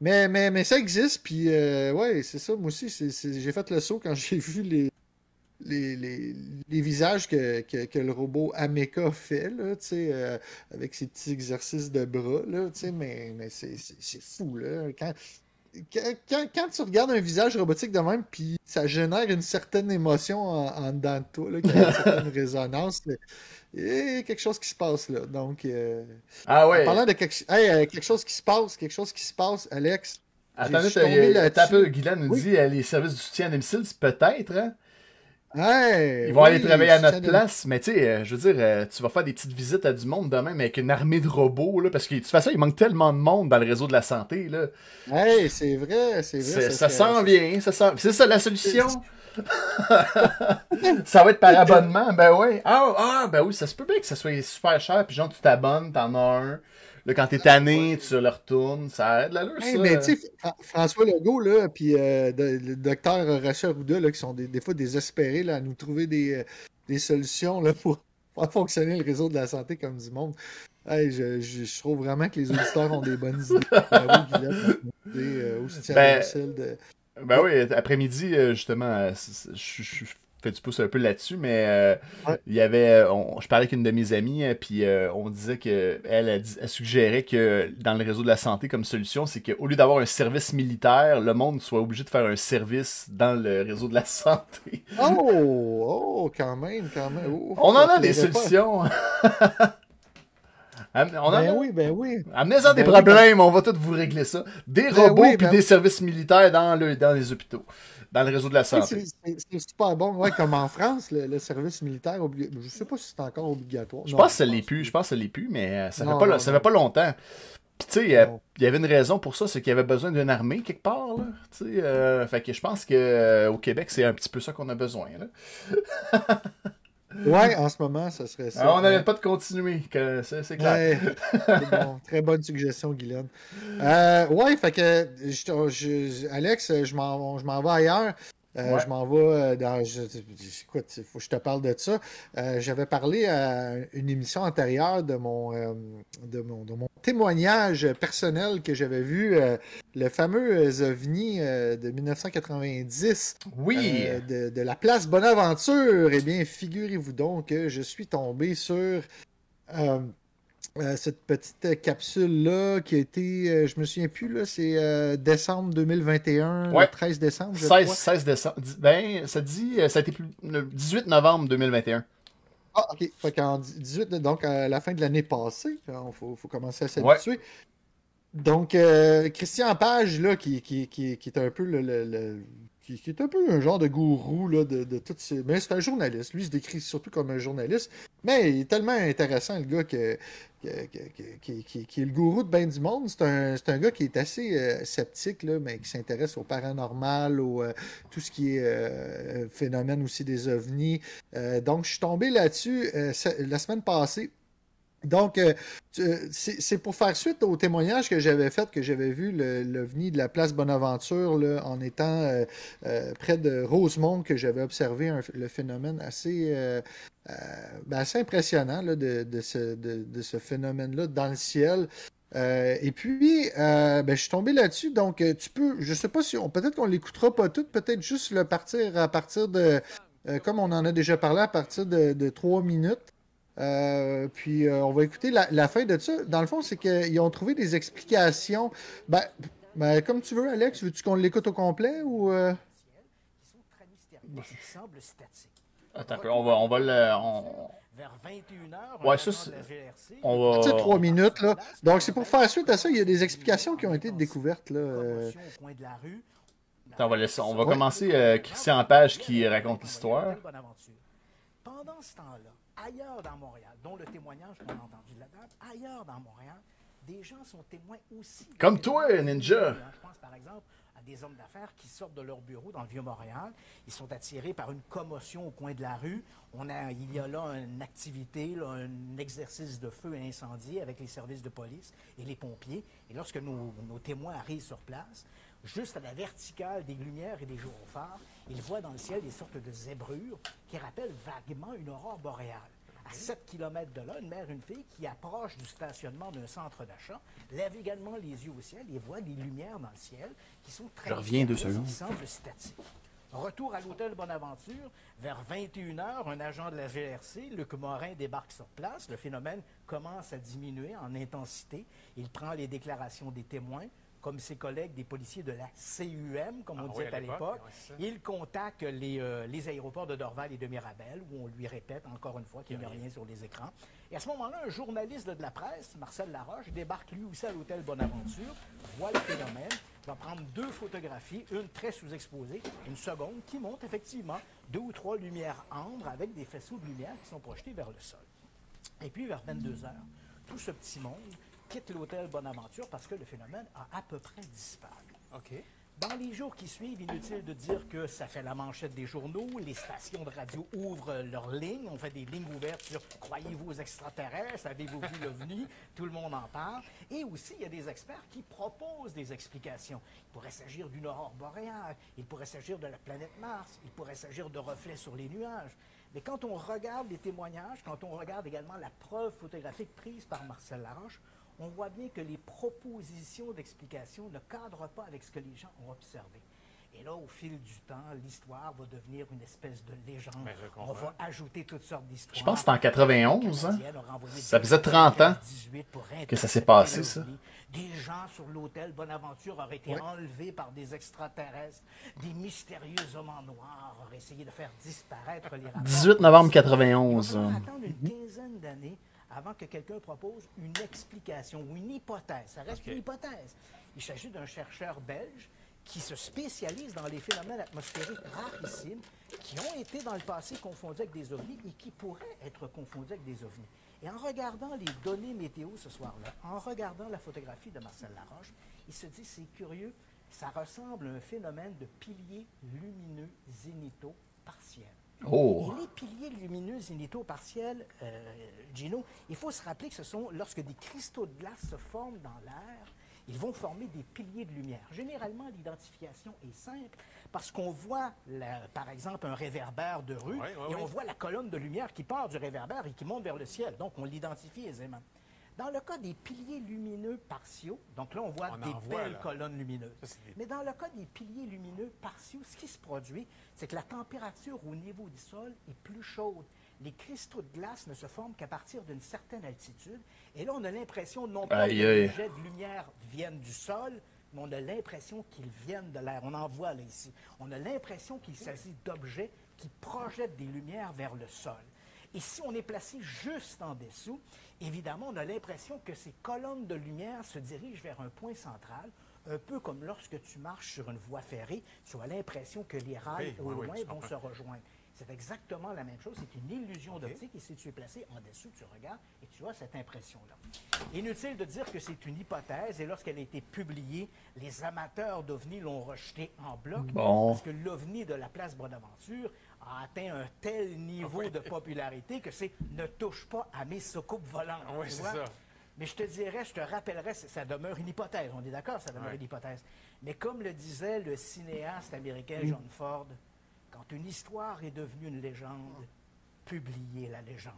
Mais, mais, mais ça existe, puis euh, ouais, c'est ça. Moi aussi, j'ai fait le saut quand j'ai vu les, les, les, les visages que, que, que, le robot Ameca fait, là, euh, avec ses petits exercices de bras, là, mais, mais c'est fou. Là. Quand, quand, quand, tu regardes un visage robotique de même, puis ça génère une certaine émotion en, en dedans de toi, là, une certaine résonance, il y a quelque chose qui se passe là. Donc, euh, ah ouais. En parlant de quelque, hey, quelque chose qui se passe, quelque chose qui se passe, Alex. Attendez, t'as peu, Guylaine nous dit les services du soutien à domicile, peut-être, hein? Hey, Ils vont aller travailler à notre place, mais tu sais, euh, je veux dire, euh, tu vas faire des petites visites à du monde demain, mais avec une armée de robots, là, parce que de toute façon, il manque tellement de monde dans le réseau de la santé. Là. Hey, c'est vrai, c'est vrai. Ça, sent bien, ça sent... c'est ça la solution. ça va être par abonnement, ben oui. Ah, ah, ben oui, ça se peut bien que ça soit super cher, puis genre, tu t'abonnes, t'en as un. Là, quand t'es tanné, tu le retournes, ça aide là, hey, Mais tu sais, François Legault, là, puis euh, le docteur Rachel Rouda, là, qui sont des, des, fois désespérés là, à nous trouver des, euh, des solutions là, pour faire fonctionner le réseau de la santé comme du monde. Hey, je, je, trouve vraiment que les auditeurs ont des bonnes idées. euh, ben, de... ben oui, après-midi, justement, je, je, fait du pouce un peu là-dessus, mais euh, il y avait. Euh, je parlais avec une de mes amies, euh, puis on disait qu'elle elle, elle, suggérait que dans le réseau de la santé, comme solution, c'est qu'au lieu d'avoir un service militaire, le monde soit obligé de faire un service dans le réseau de la santé. Oh, oh, quand même, quand même. Oh, on en a des solutions. On ben oui, ben oui. Amenez-en des ben problèmes, on va tout vous régler ça. Des ben robots puis des services militaires dans, le, dans les hôpitaux dans le réseau de la santé. c'est super bon. Ouais, comme en France, le, service militaire, je sais pas si c'est encore obligatoire. Je pense que ça l'est plus. Je pense que ça l'est plus, mais euh, ça ne fait, pas, ça fait pas longtemps. Puis, tu sais, euh, il y avait une raison pour ça, c'est qu'il y avait besoin d'une armée quelque part. Là, euh, fait que je pense qu'au Québec, c'est un petit peu ça qu'on a besoin. Là. Ouais, en ce moment, ça serait ça. Ah, on n'arrête pas de continuer, c'est clair. bon. Très bonne suggestion, Guylaine. Euh, ouais, fait que, je, Alex, je m'en vais ailleurs. Euh, je m'en vais euh, dans. écoute, il faut que je te parle de ça. Euh, j'avais parlé à une émission antérieure de mon, de mon, de mon témoignage personnel que j'avais vu, le fameux OVNI de 1990. Oui. De, de, la place Bonaventure. Eh bien, figurez-vous donc que je suis tombé sur euh, cette petite capsule-là qui a été, euh, je me souviens plus, là, c'est euh, décembre 2021, le 13 décembre. Je 16, 16 décembre. Ben, ça dit, ça a été le 18 novembre 2021. Ah, ok. Fait qu'en 18, donc à la fin de l'année passée, il faut, faut, commencer à s'habituer. Donc, Christian Page, là, qui, qui, qui, qui, est un peu le qui, est un peu un genre de gourou là, de, toutes ces. Mais c'est un journaliste. Lui, il se décrit surtout comme un journaliste. Mais il est tellement intéressant, le gars, que, qui, est le gourou de bien du monde. C'est un, un, gars qui est assez euh, sceptique, là, mais qui s'intéresse au paranormal, au euh, tout ce qui est euh, phénomène aussi des ovnis. donc, je suis tombé là-dessus la semaine passée. Donc, euh, c'est pour faire suite au témoignage que j'avais fait, que j'avais vu l'OVNI de la place Bonaventure en étant euh, euh, près de Rosemont, que j'avais observé le phénomène assez, ben, assez impressionnant de, ce, phénomène-là dans le ciel. et puis, ben, je suis tombé là-dessus. Donc, tu peux, je sais pas si on, peut-être qu'on l'écoutera pas tout, peut-être juste le partir à partir de, comme on en a déjà parlé, à partir de, trois minutes. Euh, puis euh, on va écouter la, fin de ça. Dans le fond, c'est qu'ils ont trouvé des explications. Ben, ben, comme tu veux, Alex, veux-tu qu'on l'écoute au complet ou. Euh? Attends un peu, on va, on va le. On... Vers 21h, ouais, ça, on va. Sais, trois minutes, là. Donc, c'est pour faire suite à ça, il y a des explications qui ont été découvertes, là. Attends, on va, laisser, on va commencer Christian Page qui raconte l'histoire. Pendant ce temps-là, ailleurs dans Montréal, dont le témoignage qu'on a entendu de la dame, ailleurs dans Montréal, des gens sont témoins aussi. Comme toi, Ninja. Je pense par exemple à des hommes d'affaires qui sortent de leur bureau dans le Vieux-Montréal. Ils sont attirés par une commotion au coin de la rue. On a, il y a là une activité, un exercice de feu et incendie avec les services de police et les pompiers. Et lorsque nos, nos témoins arrivent sur place, juste à la verticale des lumières et des gyrophares, ils voient dans le ciel des sortes de zébrures qui rappellent vaguement une aurore boréale. À 7 km de là, une mère et une fille qui approchent du stationnement d'un centre d'achat lèvent également les yeux au ciel et voient des lumières dans le ciel qui sont très Je reviens deux secondes. qui semblent statiques. Retour à l'hôtel Bonaventure, vers 21h, un agent de la GRC, Luc Morin, débarque sur place. Le phénomène commence à diminuer en intensité. Il prend les déclarations des témoins, comme ses collègues des policiers de la CUM, comme on Ah disait oui, à l'époque. Il contacte les, euh, les aéroports de Dorval et de Mirabel, où on lui répète encore une fois qu'il n'y a rien sur les écrans. Et à ce moment-là, un journaliste de la presse, Marcel Laroche, débarque lui aussi à l'hôtel Bonaventure, voit le phénomène, va prendre deux photographies, une très sous-exposée, une seconde qui montre effectivement deux ou trois lumières ambre avec des faisceaux de lumière qui sont projetés vers le sol. Et puis, vers 22 heures, tout ce petit monde quitte l'hôtel Bonaventure parce que le phénomène a à peu près disparu. OK. Dans les jours qui suivent, inutile de dire que ça fait la manchette des journaux, les stations de radio ouvrent leurs lignes, on fait des lignes ouvertes sur Croyez-vous aux extraterrestres, avez-vous vu l'OVNI, tout le monde en parle. Et aussi, il y a des experts qui proposent des explications. Il pourrait s'agir d'une aurore boréale, il pourrait s'agir de la planète Mars, il pourrait s'agir de reflets sur les nuages. Mais quand on regarde les témoignages, quand on regarde également la preuve photographique prise par Marcel Laroche, on voit bien que les propositions d'explication ne cadrent pas avec ce que les gens ont observé. Et là, au fil du temps, l'histoire va devenir une espèce de légende. Je On va ajouter toutes sortes d'histoires. Je pense que c'était en 91, hein? Ça faisait 30 ans 18 pour que ça s'est passé, ça. Des gens sur l'hôtel Bonaventure auraient été enlevés par des extraterrestres. Des mystérieux hommes en noir auraient essayé de faire disparaître les rapports. 18 novembre Il va 91. falloir hein. attendre une quinzaine d'années avant que quelqu'un propose une explication ou une hypothèse. Ça reste une hypothèse. Il s'agit d'un chercheur belge qui se spécialise dans les phénomènes atmosphériques rarissimes qui ont été dans le passé confondus avec des ovnis et qui pourraient être confondus avec des ovnis. Et en regardant les données météo ce soir-là, en regardant la photographie de Marcel Laroche, il se dit, c'est curieux, ça ressemble à un phénomène de piliers lumineux zénithaux partiels. Oh. Et les piliers lumineux zénithaux partiels, euh, Gino, il faut se rappeler que ce sont lorsque des cristaux de glace se forment dans l'air, ils vont former des piliers de lumière. Généralement, l'identification est simple parce qu'on voit, la- par exemple, un réverbère de rue Ouais, ouais, et ouais. on voit la colonne de lumière qui part du réverbère et qui monte vers le ciel. Donc, on l'identifie aisément. Dans le cas des piliers lumineux partiaux, donc là, on voit On des voit, belles là. colonnes lumineuses. Ça, c'est des- Mais dans le cas des piliers lumineux partiaux, ce qui se produit, c'est que la température au niveau du sol est plus chaude. Les cristaux de glace ne se forment qu'à partir d'une certaine altitude. Et là, on a l'impression non pas Aïe, que aïe. les jets de lumière viennent du sol, mais on a l'impression qu'ils viennent de l'air. On en voit là ici. On a l'impression qu'il s'agit d'objets qui projettent des lumières vers le sol. Et si on est placé juste en dessous, évidemment, on a l'impression que ces colonnes de lumière se dirigent vers un point central, un peu comme lorsque tu marches sur une voie ferrée, tu as l'impression que les rails Oui, au oui, loin vont se rejoindre. C'est exactement la même chose, c'est une illusion d'optique et si tu es placé en dessous, tu regardes et tu as cette impression-là. Inutile de dire que c'est une hypothèse et lorsqu'elle a été publiée, les amateurs d'OVNI l'ont rejetée en bloc Bon. parce que l'OVNI de la place Bonaventure a atteint un tel niveau de popularité que c'est ne touche pas à mes soucoupes volantes. Oui, tu c'est vois? ça. Mais je te dirais, je te rappellerais, ça- demeure une hypothèse. On est d'accord, ça demeure une hypothèse. Mais comme le disait le cinéaste américain. John Ford, quand une histoire est devenue une légende, publiez la légende.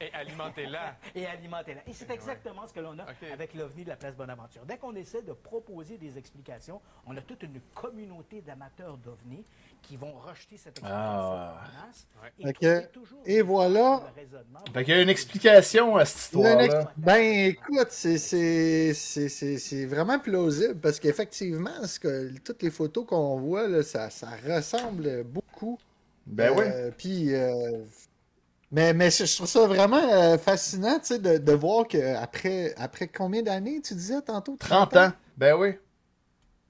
Et alimentez-la. Et alimentez-la. Et c'est exactement ce que l'on a avec l'OVNI de la place Bonaventure. Dès qu'on essaie de proposer des explications, on a toute une communauté d'amateurs d'OVNI qui vont rejeter cette explication Ah. en masse. Ouais. Et, et voilà. Fait qu'il y a une explication à cette Il histoire-là. ex- Ben écoute, c'est- c'est c'est- c'est- c'est vraiment plausible parce qu'effectivement, ce que- toutes les photos qu'on voit, là, ça, ça ressemble beaucoup. Ben oui. Euh, Puis, euh, mais, mais je trouve ça vraiment euh, fascinant tu sais, de, de voir qu'après après combien d'années, tu disais tantôt? 30 ans. Ben oui.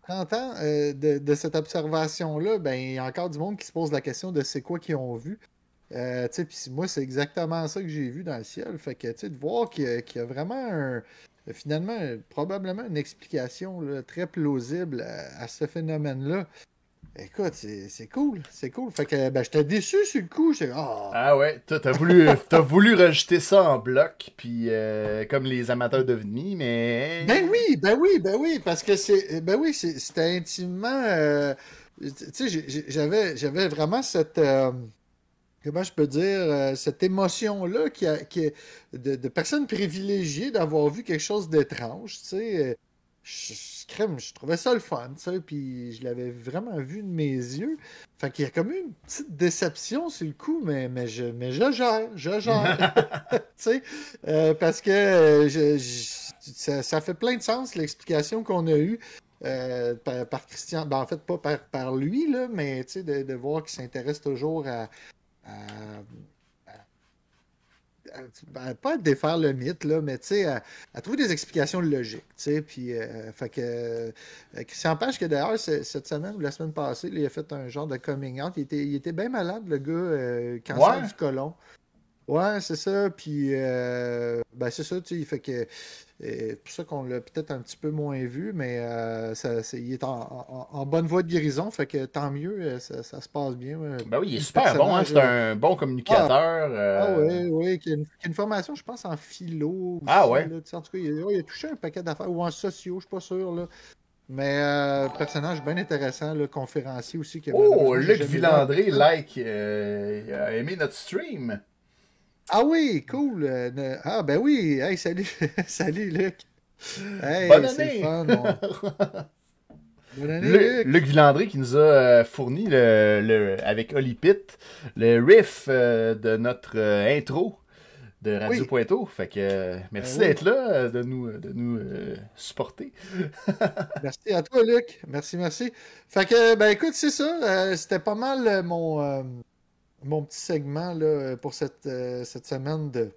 30 ans euh, de, de cette observation-là, ben, il y a encore du monde qui se pose la question de c'est quoi qu'ils ont vu. Euh, sais, puis moi, c'est exactement ça que j'ai vu dans le ciel. Fait que, tu de voir qu'il y, a- vraiment un- finalement, probablement une explication très plausible à, à ce phénomène-là. Écoute, c'est cool, c'est cool. Fait que, ben, j'étais déçu sur le coup. Ah, Ah ouais, t'as voulu, t'as voulu rajouter ça en bloc, puis euh, comme les amateurs d'OVNI, mais... Ben oui, ben oui, ben oui, parce que c'est, ben oui, c'était intimement, euh, tu sais, j'avais, j'avais vraiment cette, euh, comment je peux dire, cette émotion-là qui a, qui est de, de personnes privilégiées d'avoir vu quelque chose d'étrange, tu sais. Je, je- crème, je trouvais ça le fun, tu sais, puis je l'avais vraiment vu de mes yeux. Fait qu'il y a comme eu une petite déception sur le coup, mais, mais, je, mais je gère, je gère. tu sais, euh, parce que euh, je- je- ça, ça fait plein de sens, l'explication qu'on a eue. euh, par, par Christian, ben, en fait pas par, par lui, là, mais de, de voir qu'il s'intéresse toujours à, à- à- ben, pas à défaire le mythe, là, mais tu sais, à, à trouver des explications logiques. tu sais, Puis, euh, fait que euh, Christian Page, que d'ailleurs, cette semaine ou la semaine passée, là, il a fait un genre de coming out. Il était, il était bien malade, le gars, euh, cancer Ouais. du côlon. Ouais, c'est ça. Puis, euh, ben, c'est ça, tu sais, il fait que. euh, C'est pour ça qu'on l'a peut-être un petit peu moins vu, mais euh, ça, c'est- il est en, en- en bonne voie de guérison, fait que tant mieux, euh, ça, ça se passe bien. Ben oui, il est super bon, hein, c'est euh, un bon communicateur. ah euh, oui, oui, qui a, une, qui a une formation, je pense, en philo. Ah aussi, ouais? là, tu sais, en tout cas, il a, il a touché un paquet d'affaires, ou en sociaux, je suis pas sûr. Là. Mais euh, personnage bien intéressant, le conférencier aussi. Oh, Luc. Villandré, like, a aimé notre stream. Ah oui, cool. euh, Ah ben oui, hey, salut, salut Luc. Hey, Bonne année. le fun. on- Bonne année, Lu- Luc. Luc Villandré qui nous a euh, fourni le, le- avec Oli Pitt le riff euh, de notre intro de Radio Oui. Pointeau. Fait que merci Ben oui. d'être là, de nous, de nous euh, supporter. Merci à toi, Luc. Merci, merci. Fait que, ben écoute, c'est ça. C'était pas mal mon, euh, mon petit segment là, pour cette, euh, cette semaine de,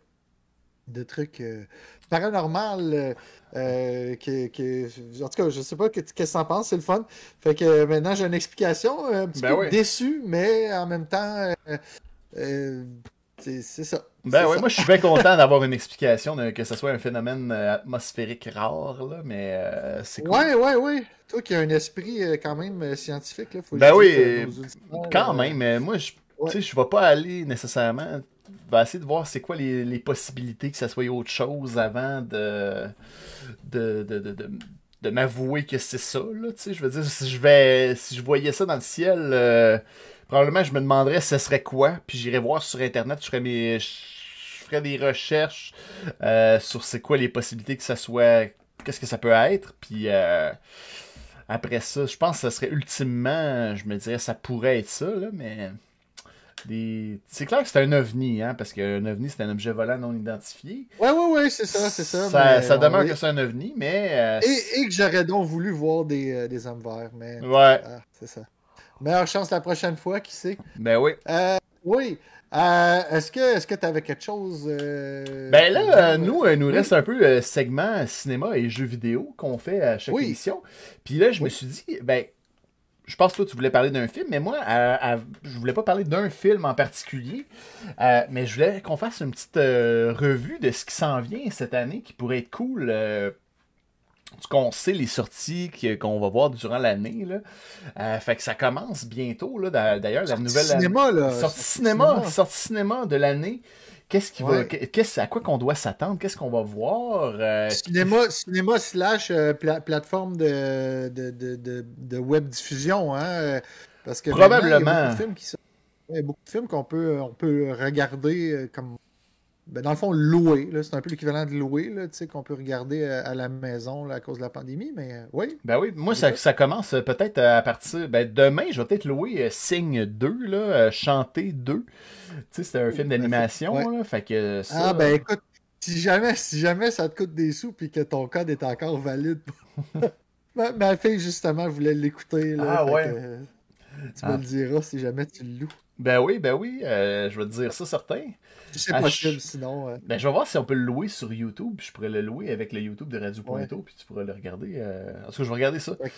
de trucs euh, paranormal. euh, euh, en tout cas, je sais pas que- qu'est-ce que t'en penses, c'est le fun. Fait que maintenant, j'ai une explication. Un petit Ben peu oui. déçu, mais en même temps, c'est ça. Ben ça. moi je suis bien content d'avoir une explication, de- que ce soit un phénomène atmosphérique rare, là, mais euh, c'est cool. Ouais, ouais, ouais. Toi qui as un esprit euh, quand même scientifique, là, faut Ben le oui, Quand même, mais moi, je Ouais. tu sais, je vais pas aller nécessairement. Je vais essayer de voir c'est quoi les, les possibilités que ça soit autre chose avant de de, de, de, de- de m'avouer que c'est ça. Là, tu sais. je veux dire, si je vais si je voyais ça dans le ciel, euh, probablement je me demanderais ce serait quoi, puis j'irais voir sur internet, je ferais mes je ferais des recherches euh, sur c'est quoi les possibilités que ça soit qu'est-ce que ça peut être, puis euh, après ça, je pense que ça serait ultimement, je me dirais, ça pourrait être ça, là, mais. Des- C'est clair que c'est un ovni, hein, parce qu'un ovni, c'est un objet volant non identifié. Ouais, ouais, ouais, c'est ça, c'est ça. Ça, demeure que c'est un ovni, mais. euh, et, et que j'aurais donc voulu voir des, euh, des hommes verts, mais Ouais, ah, c'est ça. Meilleure chance la prochaine fois, qui sait? ben oui. Euh, oui. Est-ce que est-ce que tu avais quelque chose Ben là, nous, euh, nous Oui. reste un peu segment cinéma et jeux vidéo qu'on fait à chaque Oui. émission. Puis là, je me suis dit, ben, je pense que toi, tu voulais parler d'un film, mais moi, à- je voulais pas parler d'un film en particulier, euh, mais je voulais qu'on fasse une petite euh, revue de ce qui s'en vient cette année qui pourrait être cool. euh, qu'on sait les sorties qu'on va voir durant l'année. Euh, fait que ça commence bientôt. D'ailleurs, la nouvelle. cinéma, là. Sortie Sortie cinéma, cinéma. sortie cinéma de l'année. Qu'est-ce qui va, Ouais. qu'est-ce, à quoi qu'on doit s'attendre? Qu'est-ce qu'on va voir? Euh, Cinéma, cinéma slash euh, pla- plateforme de, de, de, de, web diffusion, hein, euh, parce que maintenant, il y a Probablement. beaucoup de films qui sont- il y a beaucoup de films qu'on peut, on peut regarder euh, comme ben, dans le fond louer, c'est un peu l'équivalent de louer, là, tu sais, qu'on peut regarder euh, à la maison là, à cause de la pandémie, mais euh, oui. Ben oui, moi, ça, ça commence euh, peut-être à partir. Ben, demain, je vais peut-être louer euh, Signe 2, là, euh, Chanter 2. Tu sais, c'est un film d'animation, Ouais. Fait que ça. Ah ben écoute, si jamais, si jamais ça te coûte des sous puis que ton code est encore valide, ma, ma fille justement voulait l'écouter. Ah ouais. que, tu Ah. me le diras si jamais tu le loues. Ben oui, ben oui, euh, je vais te dire ça certain. C'est Ah, possible, je- sinon. euh, Ben, je vais voir si on peut le louer sur YouTube. Je pourrais le louer avec le YouTube de Radio Pointo, puis tu pourras le regarder. euh, En tout cas, je vais regarder ça. Ouais.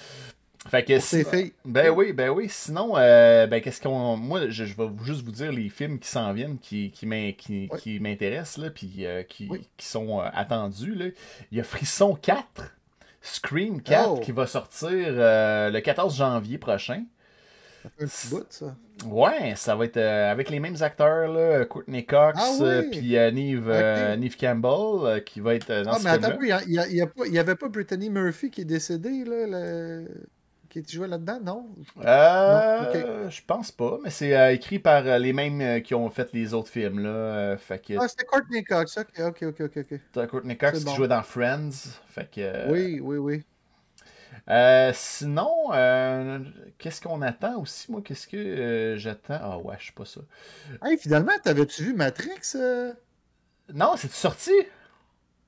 Fait que si-. Ben oui, ben oui. Sinon, euh, ben qu'est-ce qu'on. Moi, je, je vais juste vous dire les films qui s'en viennent, qui, qui, m'in- qui, Ouais. qui m'intéressent, là, puis euh, qui, Oui. qui sont attendus. Là. Il y a Frisson 4, Scream 4, Oh. qui va sortir le 14 janvier prochain. Un petit bout, ça. Ouais, ça va être euh, avec les mêmes acteurs, là, Courtney Cox, Ah oui. euh, puis euh, Neve, euh, Ok. Neve Campbell, euh, qui va être euh, dans Ah, ce mais attends il n'y avait pas Brittany Murphy qui est décédée, là, le- qui jouait là-dedans, non? Euh, Je pense pas, mais c'est euh, écrit par euh, les mêmes euh, qui ont fait les autres films. Là. Euh, fait que Ah, c'était Courtney Cox, ok, ok, ok, ok. t'as Courtney Cox qui bon. jouait dans Friends. Fait que, euh, Oui, oui, oui. Euh, sinon, euh, qu'est-ce qu'on attend aussi, moi? Qu'est-ce que euh, j'attends? Ah ouais, je sais pas ça. Hey, finalement, t'avais-tu vu Matrix? Non, c'est sorti?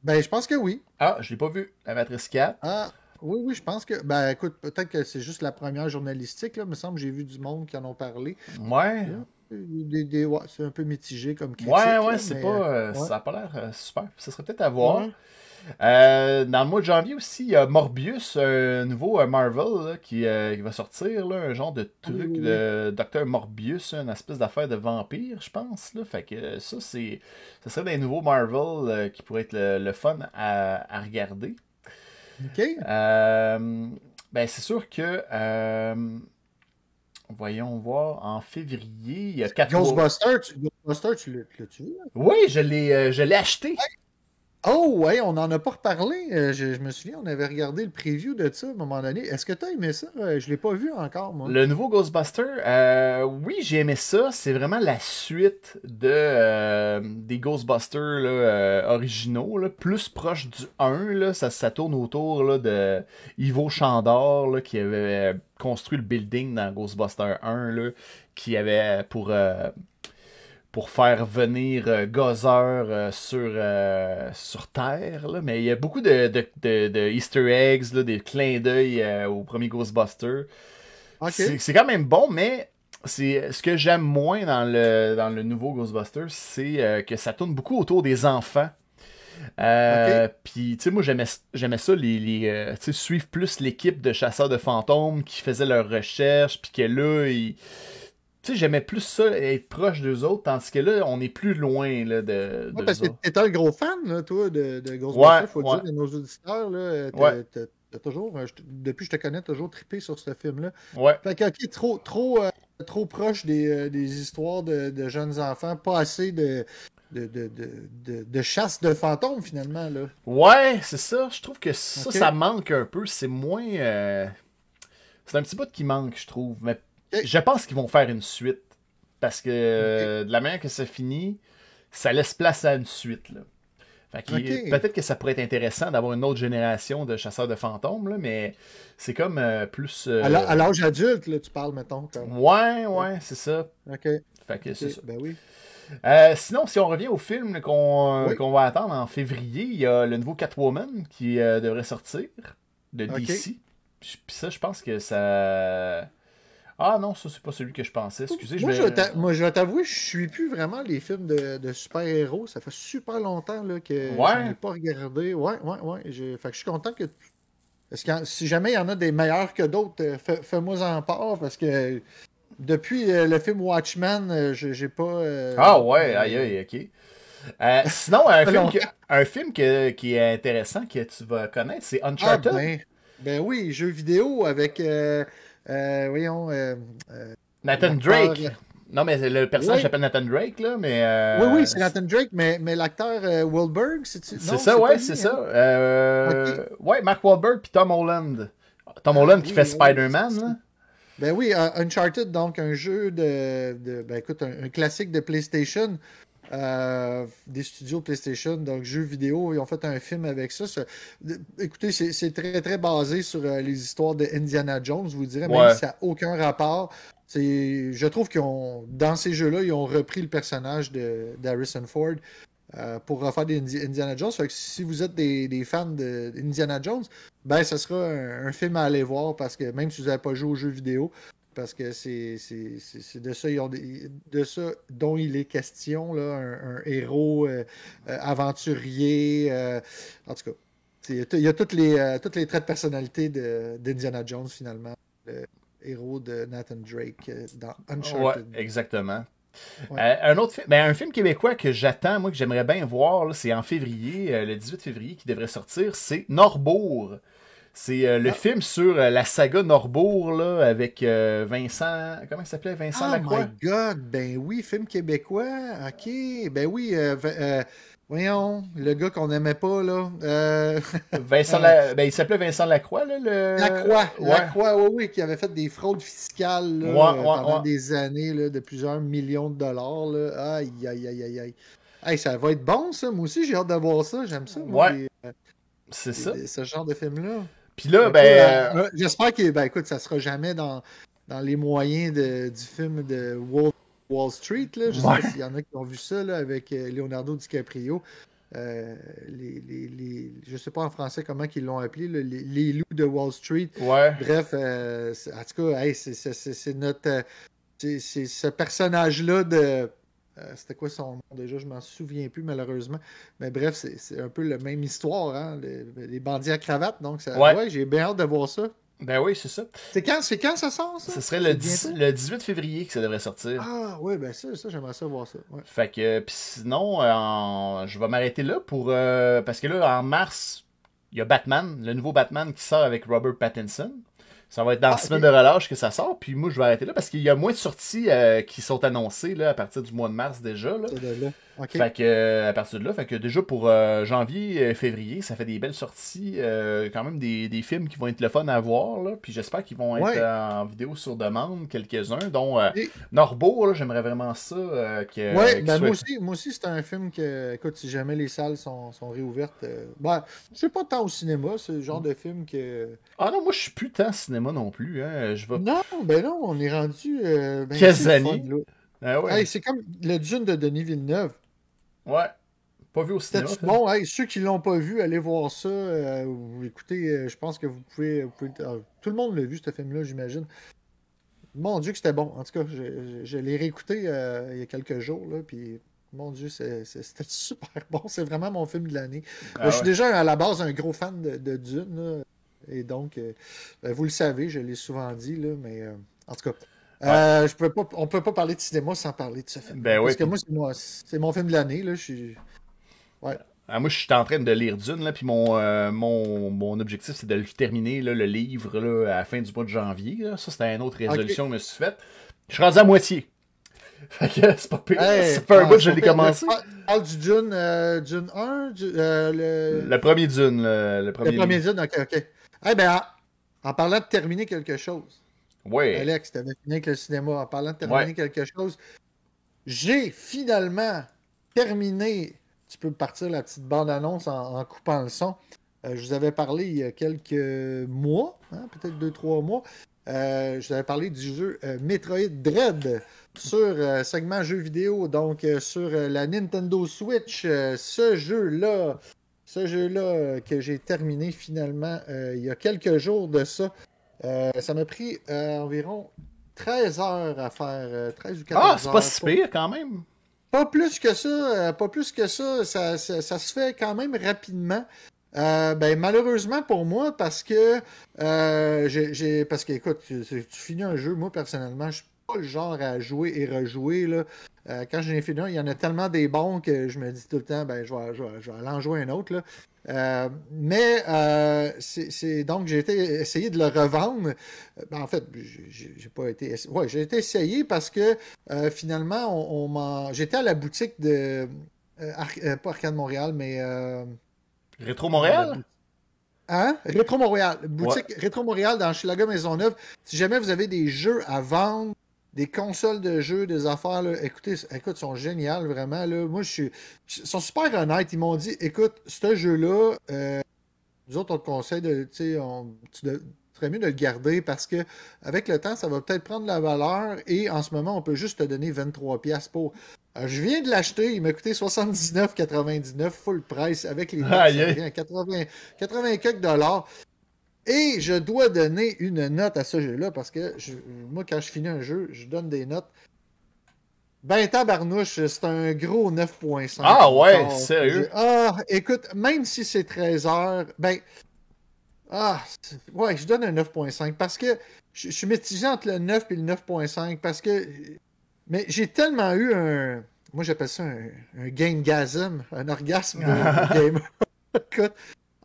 Ben, je pense que oui. Ah, je l'ai pas vu. La Matrice 4. Ah, oui, oui, je pense que. Ben, écoute, peut-être que c'est juste la première journalistique, là. Il me semble que j'ai vu du monde qui en ont parlé. Ouais. Des, des- ouais, c'est un peu mitigé comme critique. Ouais, ouais, c'est pas. ouais. Ça a pas l'air super. Ça serait peut-être à voir. Ouais. Euh, dans le mois de janvier aussi, il y a Morbius, un nouveau euh, Marvel là, qui, euh, qui va sortir, là, un genre de truc oui, de Docteur Morbius, une espèce d'affaire de vampire, je pense. Là. Fait que ça, c'est. Ça serait des nouveaux Marvel euh, qui pourraient être le, le fun à, à regarder. OK. Ben, c'est sûr que. voyons voir, en février, il y a quatre Ghostbuster, tu, Ghostbuster, tu l'as- tu l'as-tu vu? là? Oui, je l'ai euh, je l'ai acheté. Oh, ouais, on n'en a pas reparlé. Euh, je, je me souviens, on avait regardé le preview de ça à un moment donné. Est-ce que tu as aimé ça? Euh, Je l'ai pas vu encore, moi. Le nouveau Ghostbuster, euh, oui, j'ai aimé ça. C'est vraiment la suite de, des Ghostbusters originaux, plus proche du 1. Là, ça, tourne autour de Ivo Chandor qui avait construit le building dans Ghostbuster 1, là, qui avait pour, pour faire venir euh, Gozer euh, sur, euh, sur Terre. Là. Mais il y a beaucoup de, de, de- de Easter eggs, là, des clins d'œil euh, au premier Ghostbuster. C'est quand même bon, mais c'est ce que j'aime moins dans le, dans le nouveau Ghostbusters, c'est que ça tourne beaucoup autour des enfants. Puis, tu sais, moi, j'aimais ça, les, les, suivre plus l'équipe de chasseurs de fantômes qui faisaient leurs recherches, puis que là, ils... Tu sais, j'aimais plus ça, être proche d'eux autres, tandis que là, on est plus loin là, de, Ouais, parce que t'es un gros fan, là, toi, de, de Ghostbusters, Ouais, faut ouais. dire, de nos auditeurs. Là, t'as, Ouais. toujours, euh, je depuis que je te connais, toujours trippé sur ce film-là. Ouais, Fait que, ok, trop, trop, euh, trop proche des, euh, des histoires de, de jeunes enfants, pas assez de, de, de, de, de- de chasse de fantômes, finalement. Là. ouais c'est ça. Je trouve que ça, ça manque un peu. C'est moins... euh, C'est un petit bout qui manque, je trouve. Mais Je pense qu'ils vont faire une suite. Parce que de la manière que ça finit, ça laisse place à une suite. Là. Fait que, Ok. Peut-être que ça pourrait être intéressant d'avoir une autre génération de chasseurs de fantômes, là, mais c'est comme euh, plus. euh, À l'â- à l'âge adulte, là, tu parles, mettons. Comme. Ouais, ouais, c'est ça. Ok. Fait que c'est ça. Ben oui. Euh, sinon, si on revient au film qu'on Oui. va attendre en février, il y a le nouveau Catwoman qui devrait sortir de. DC. Puis ça, je pense que ça. Ah non, ça, c'est pas celui que je pensais. Excusez, je moi, je vais moi, je vais t'avouer, je suis plus vraiment les films de, de super-héros. Ça fait super longtemps là, que Ouais. je n'ai pas regardé. Ouais, ouais, ouais. J'ai- Fait que je suis content que. Est-ce que si jamais il y en a des meilleurs que d'autres, euh, fais- fais-moi en part parce que depuis euh, le film Watchmen, euh, je- j'ai pas. Ah ouais, aïe aïe, ok. Euh, sinon, un film, longtemps. que- un film que- qui est intéressant que tu vas connaître, c'est Ah, Uncharted. ben, ben oui, jeux vidéo avec. euh, voyons. euh, Nathan l'acteur- Drake. Non, mais le personnage Oui. s'appelle Nathan Drake, là, mais. euh, Oui, oui, c'est Nathan Drake, mais, mais l'acteur euh, Wahlberg, c'est C'est ça, ouais, c'est ça. Euh, Ouais, Mark Wahlberg puis Tom Holland. Tom Holland qui oui, fait oui, Spider-Man. Ben oui, euh, Uncharted, donc un jeu de, de- ben écoute, un, un classique de PlayStation, euh, des studios PlayStation, donc jeux vidéo, ils ont fait un film avec ça. Écoutez, c'est très très basé sur euh, les histoires de Indiana Jones, je vous dirais, Ouais. même si ça n'a aucun rapport. Je trouve qu'ils ont, dans ces jeux-là, ils ont repris le personnage d'Harrison Ford. euh, pour refaire des Indi- Indiana Jones. Fait que si vous êtes des, des fans de d'Indiana Jones, ben ce sera un, un film à aller voir parce que même si vous n'avez pas joué aux jeux vidéo, parce que c'est de ça, ils ont de ça dont il est question, là, un, un héros euh, euh, aventurier. euh, en tout cas, il y a toutes les, toutes les traits de personnalité de- d'Indiana Jones finalement. Le héros de Nathan Drake dans Ouais, Uncharted. exactement. Ouais. Euh, un autre film, ben, un film québécois que j'attends, moi, que j'aimerais bien voir, c'est en février, le 18 février, qui devrait sortir, c'est Norbourg. C'est euh, le Ah. film sur euh, la saga Norbourg, là, avec euh, Vincent. Comment il s'appelait? Vincent Oh Lacroix? my god, ben oui, film québécois, ok, ben oui, voyons, le gars qu'on n'aimait pas, là, Vincent La- ben, il s'appelait Vincent Lacroix, là, le. Lacroix, Ouais. Lacroix, oui, oui, qui avait fait des fraudes fiscales, là, Ouais, pendant ouais. des années, là, de plusieurs millions de dollars, là, aïe, aïe, aïe, aïe, aïe. Hey, ça va être bon, ça, moi aussi, j'ai hâte de voir ça, j'aime ça, moi, Ouais. les- C'est ça. ce genre de film-là. Puis là, ben. euh, J'espère que, ben écoute, ça sera jamais dans, dans les moyens de- du film de Wall, Wall Street. Là. Je sais Ouais. pas s'il y en a qui ont vu ça là, avec euh, Leonardo DiCaprio. Euh, les, les, les- je sais pas en français comment ils l'ont appelé, là, les, les loups de Wall Street. Ouais. Bref, euh, en tout cas, hey, c'est- notre. euh, c'est ce personnage-là de. Euh, C'était quoi son nom déjà? Je m'en souviens plus malheureusement. Mais bref, c'est un peu la même histoire, hein, les, les bandits à cravate. Donc, ça, Ouais. ouais, j'ai bien hâte de voir ça. Ben oui, c'est ça. C'est quand, quand ça sort, ça? Ce serait le, C'est 10 bientôt? le 18 février que ça devrait sortir. Ah, ouais, ben ça, ça j'aimerais ça voir ça. Ouais. Fait que, puis sinon, euh, en- je vais m'arrêter là pour. euh, parce que là, en mars, il y a Batman, le nouveau Batman qui sort avec Robert Pattinson. Ça va être dans Ah, la semaine ok. de relâche que ça sort. Puis moi, je vais arrêter là parce qu'il y a moins de sorties euh, qui sont annoncées là, à partir du mois de mars déjà. Là. Fait que, euh, à partir de là, fait que déjà pour euh, janvier, février, ça fait des belles sorties. euh, quand même des, des films qui vont être le fun à voir. Là, puis j'espère qu'ils vont être Ouais. en vidéo sur demande, quelques-uns, dont Et- J'aimerais vraiment ça. que, Ouais, ben soit- moi aussi, moi aussi c'est un film que, écoute, si jamais les salles sont, sont réouvertes, ben, je sais pas tant au cinéma, c'est le genre de film que. Ah non, moi je suis plus tant cinéma non plus. Hein. Je vais. Non, ben non, on est rendu. Euh, ben, Quelles années? Ah ouais. Hey, c'est comme le Dune de Denis Villeneuve. Ouais. Pas vu au cinéma. Bon, hey, ceux qui l'ont pas vu, allez voir ça. euh, ou écoutez, euh, je pense que vous pouvez. vous pouvez- ah, tout le monde l'a vu, ce film-là, j'imagine. Mon Dieu, que c'était bon. En tout cas, je, je- je l'ai réécouté euh, il y a quelques jours, là, puis mon Dieu, c'était super bon. C'est vraiment mon film de l'année. Ah Euh, Je suis ouais. déjà à la base un gros fan de, de Dune, là, et donc, euh, ben, vous le savez, je l'ai souvent dit, là, mais euh, en tout cas. Euh, je peux pas, on peut pas parler de cinéma sans parler de ce film. Ben oui, Parce que puis- moi, c'est c'est mon film de l'année. là, Je suis. Ah, moi, je suis en train de lire Dune, là, puis mon, euh, mon, mon objectif, c'est de le terminer, là, le livre, là, à la fin du mois de janvier. là. Ça, c'était une autre résolution que je me suis faite. Je suis rendu à moitié. Fait que c'est pas pire. Hey, ça fait un ah, bout que je c'est l'ai pas commencé. Parle parle du Dune, euh, Dune 1, du- euh, le, Le premier Dune, le, le premier. le premier Dune, ok, ok. Eh ben, en, en parlant de terminer quelque chose, Alex, tu avais fini avec le cinéma, en parlant de terminer Ouais. quelque chose, j'ai finalement terminé. Tu peux partir la petite bande-annonce en, en coupant le son. Euh, je vous avais parlé il y a quelques mois, hein, peut-être deux, trois mois. Euh, je vous avais parlé du jeu euh, Metroid Dread sur segment jeux vidéo, donc sur la Nintendo Switch. Ce jeu-là, ce jeu-là que j'ai terminé finalement il y a quelques jours de ça. Euh, ça m'a pris euh, environ 13 heures à faire, euh, 13 ou 14 Ah, c'est pas si pire quand même. Pas plus que ça, euh, pas plus que ça. Ça, ça- ça se fait quand même rapidement. Euh, ben, malheureusement pour moi, parce que euh, j'ai, parce que écoute, tu finis un jeu, moi personnellement, je suis pas le genre à jouer et rejouer. Là. Euh, quand j'en ai fini un, il y en a tellement des bons que je me dis tout le temps, ben, je vais, je vais- je vais aller en jouer un autre. Là. Euh, mais euh, c'est, donc j'ai été essayer de le revendre. Ben, en fait, j'ai, pas été. Ouais, j'ai été essayé parce que finalement, on, j'étais à la boutique de. Ar- pas Arcade Montréal, mais. Rétro Montréal? Hein? Rétro Montréal. Boutique Rétro Montréal dans Chilaga Maisonneuve. Si jamais vous avez des jeux à vendre, des consoles de jeux, des affaires, là, écoutez, écoute, ils sont géniales, vraiment. Là. Moi, je suis. Ils sont super honnêtes. Ils m'ont dit écoute, ce jeu-là, euh, nous autres, on te conseille de. On- tu de- mieux de le garder parce que avec le temps, ça va peut-être prendre de la valeur et en ce moment, on peut juste te donner 23$ piastres pour. Euh, je viens de l'acheter, il m'a coûté 79,99 full price avec les taxes, ça revient à 80, 80 quelques dollars. Et je dois donner une note à ce jeu-là parce que je- moi, quand je finis un jeu, je donne des notes. Ben, tabarnouche, c'est un gros 9.5. Ah ouais, sérieux? Ah, écoute, même si c'est 13 heures, ben. Ah, ouais, je donne un 9.5 parce que je, je suis mitigé entre le 9 et le 9.5 parce que. Mais j'ai tellement eu un. Moi, j'appelle ça un, un gamegasm, un orgasme de, de gamer. Écoute,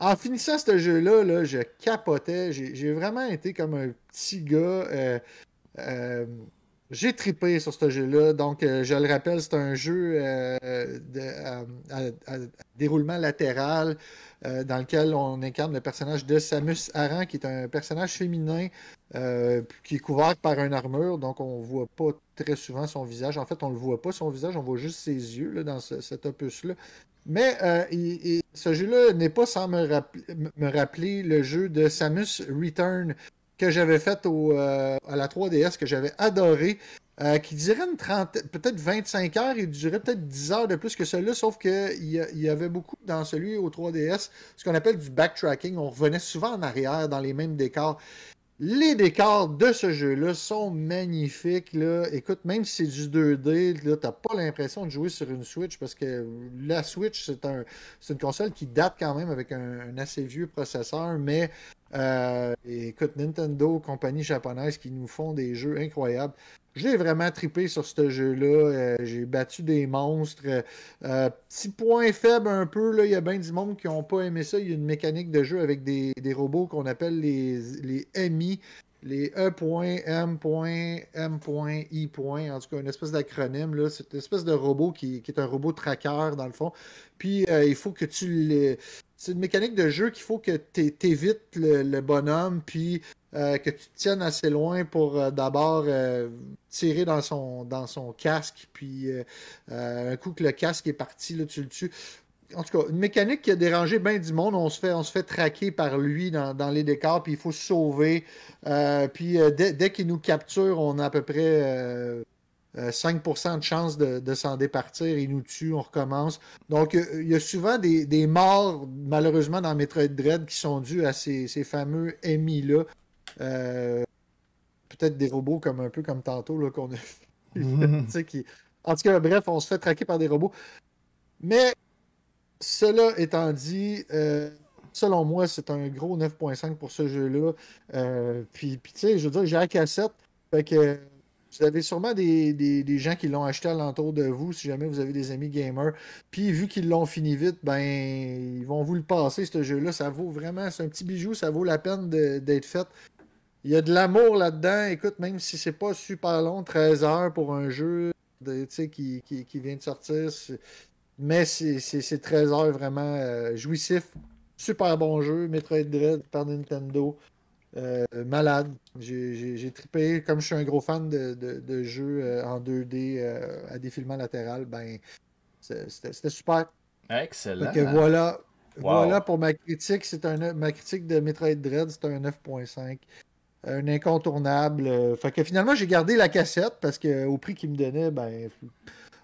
en finissant ce jeu-là, là, je capotais. J'ai vraiment été comme un petit gars. euh, euh, j'ai tripé sur ce jeu-là. Donc, euh, je le rappelle, c'est un jeu de, à, déroulement latéral dans lequel on incarne le personnage de Samus Aran, qui est un personnage féminin qui est couvert par une armure. Donc, on voit pas très souvent son visage. En fait, on le voit pas son visage, on voit juste ses yeux dans ce- cet opus-là. Mais euh, ce jeu-là n'est pas sans me, rappel- me rappeler le jeu de Samus Return que j'avais fait euh, à la 3DS, que j'avais adoré, euh, qui dirait peut-être 25 heures, il durait peut-être 10 heures de plus que celui-là, sauf qu'il y, y avait beaucoup dans celui au 3DS, ce qu'on appelle du backtracking. On revenait souvent en arrière dans les mêmes décors. Les décors de ce jeu-là sont magnifiques. Écoute, même si c'est du 2D, là, t'as pas l'impression de jouer sur une Switch parce que la Switch, c'est un, c'est une console qui date quand même avec un, un assez vieux processeur, mais euh, écoute, Nintendo, compagnie japonaise qui nous font des jeux incroyables. J'ai vraiment tripé sur ce jeu-là. Euh, j'ai battu des monstres. Euh, petit point faible un peu, là, il y a bien du monde qui n'ont pas aimé ça. Il y a une mécanique de jeu avec des, des robots qu'on appelle les, les MI, les E.M.M.I. En tout cas, une espèce d'acronyme. C'est une espèce de robot qui, qui est un robot tracker, dans le fond. Puis, euh, il faut que tu le... C'est une mécanique de jeu qu'il faut que tu évites le, le bonhomme, puis que tu te tiennes assez loin pour d'abord tirer dans son, dans son casque, puis euh, euh, un coup que le casque est parti, là, tu le tues. En tout cas, une mécanique qui a dérangé bien du monde. On se fait, on se fait traquer par lui dans, dans les décors, puis il faut se sauver. Euh, puis dès, dès qu'il nous capture, on a à peu près euh, euh, 5% de chance de, de s'en départir. Il nous tue, on recommence. Donc, il y a souvent des, des morts, malheureusement, dans Metroid Dread qui sont dus à ces, ces fameux ennemis-là. Peut-être des robots comme un peu comme tantôt là, qu'on a fait. Mhm. Qui... En tout cas, bref, on se fait traquer par des robots. Mais cela étant dit, euh, selon moi, c'est un gros 9.5 pour ce jeu-là. Euh, puis, puis, tu sais, je veux dire, j'ai la cassette. Fait que vous avez sûrement des, des- des gens qui l'ont acheté alentour de vous, si jamais vous avez des amis gamers. Puis, vu qu'ils l'ont fini vite, ben, ils vont vous le passer, ce jeu-là. Ça vaut vraiment, c'est un petit bijou, ça vaut la peine de- d'être fait. Il y a de l'amour là-dedans. Écoute, même si c'est pas super long, 13 heures pour un jeu de- qui, qui, qui vient de sortir, mais c'est c'est- c'est 13 heures vraiment euh, jouissif. Super bon jeu, Metroid Dread par Nintendo. Euh, malade. J'ai- trippé. Comme je suis un gros fan de, de- de jeux euh, en 2D euh, à défilement latéral, ben c'était super. Excellent. Voilà. Wow. Voilà pour ma critique. C'est un ma critique de Metroid Dread, c'est un 9.5. Un incontournable. Euh, Fait que finalement, j'ai gardé la cassette parce que au prix qu'il me donnait, ben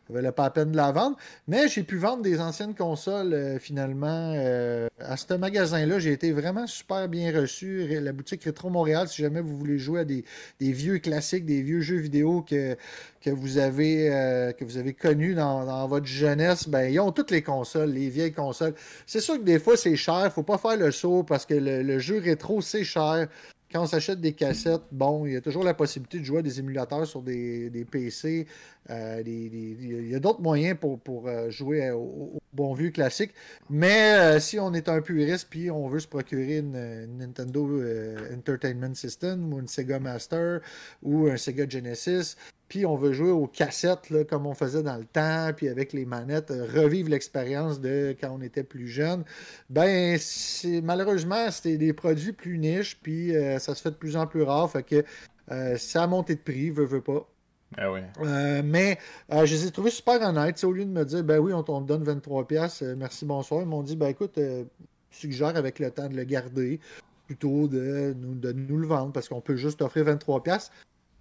ça valait pas la peine de la vendre. Mais j'ai pu vendre des anciennes consoles euh, finalement euh, à ce magasin-là. J'ai été vraiment super bien reçu. La boutique Rétro Montréal, si jamais vous voulez jouer à des, vieux classiques, des vieux jeux vidéo que, vous avez connus dans, votre jeunesse, ben ils ont toutes les consoles, les vieilles consoles. C'est sûr que des fois c'est cher, faut pas faire le saut parce que le jeu rétro c'est cher. Quand on s'achète des cassettes, bon, il y a toujours la possibilité de jouer à des émulateurs sur des, des PC. euh, il y a d'autres moyens pour, pour euh, jouer au, bon vieux classique. Mais euh, si on est un puriste puis on veut se procurer une, une Nintendo Entertainment System ou une Sega Master ou un Sega Genesis, puis on veut jouer aux cassettes là, comme on faisait dans le temps, puis avec les manettes, euh, revivre l'expérience de quand on était plus jeune, ben c'est malheureusement c'était des produits plus niches, puis euh, ça se fait de plus en plus rare, fait que euh, ça a monté de prix, veut, veut pas. Ah oui. Mais je les ai trouvés super honnêtes. Au lieu de me dire, ben oui, on, on te donne 23$, piastres, euh, merci, bonsoir, ils m'ont dit, ben écoute, suggère avec le temps de le garder plutôt de nous, de nous le vendre parce qu'on peut juste offrir 23$.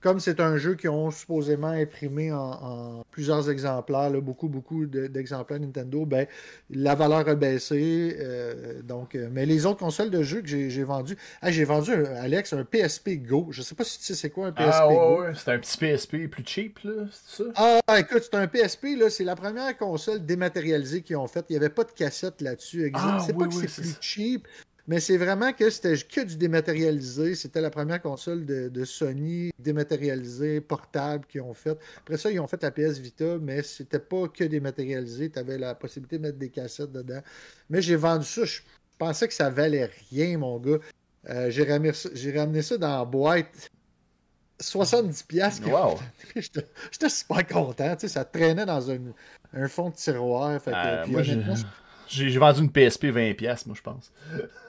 Comme c'est un jeu qui ont supposément imprimé en, en plusieurs exemplaires, là, beaucoup, beaucoup de- d'exemplaires Nintendo, ben, la valeur a baissé. euh, donc, euh, mais les autres consoles de jeux que j'ai vendues, Ah, j'ai vendu, un- Alex, un PSP Go. Je sais pas si tu sais c'est quoi un PSP Ah ouais, Go. ouais. C'est un petit PSP plus cheap, là, c'est ça? Ah, écoute, c'est un PSP, là, c'est la première console dématérialisée qu'ils ont faite. Il n'y avait pas de cassette là-dessus. Ah, c'est oui, pas que oui, c'est c'est plus ça. cheap, mais c'est vraiment que c'était que du dématérialisé. C'était la première console de, de Sony dématérialisée, portable qu'ils ont faite. Après ça, ils ont fait la PS Vita, mais c'était pas que dématérialisé. Tu avais la possibilité de mettre des cassettes dedans. Mais j'ai vendu ça. Je pensais que ça valait rien, mon gars. Euh, j'ai ramené, ça- j'ai ramené ça dans la boîte. 70 piastres. Wow. J'étais super content. Tu sais, ça traînait dans un, un fond de tiroir. Fait que, Euh, puis moi, J'ai vendu une PSP 20$, moi, je pense.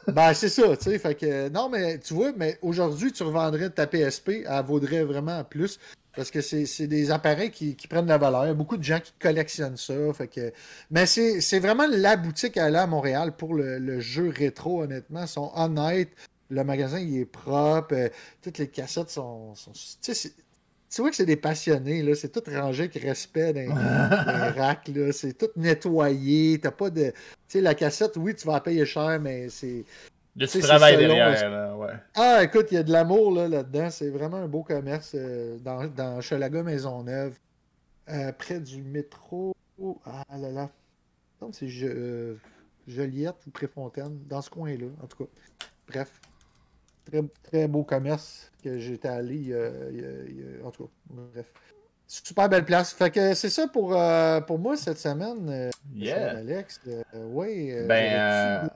Ben, c'est ça, tu sais. Fait que, non, mais tu vois, mais aujourd'hui, tu revendrais ta PSP, elle vaudrait vraiment plus. Parce que c'est des appareils qui, prennent de la valeur. Il y a beaucoup de gens qui collectionnent ça. Fait que... Mais c'est vraiment la boutique à aller à Montréal pour le, jeu rétro, honnêtement. Ils sont honnêtes. Le magasin, il est propre. euh, toutes les cassettes sont- tu vois que c'est des passionnés, là. C'est tout rangé avec respect dans, les racks, là. C'est tout nettoyé. T'as pas de. Tu sais, la cassette, oui, tu vas la payer cher, mais c'est. Le petit travail selon- derrière, là, ouais. Ah, écoute, il y a de l'amour là, là-dedans. C'est vraiment un beau commerce euh, dans, dans Chalaga Maisonneuve, euh, près du métro. Ah là là. C'est Je- euh, Joliette ou Préfontaine, dans ce coin-là, en tout cas. Bref. Très, très beau commerce que j'étais allé. a- en tout cas, bref. Super belle place. Fait que c'est ça pour, euh, pour moi cette semaine, euh, Yeah. Alex. Euh, euh, Ben, euh, je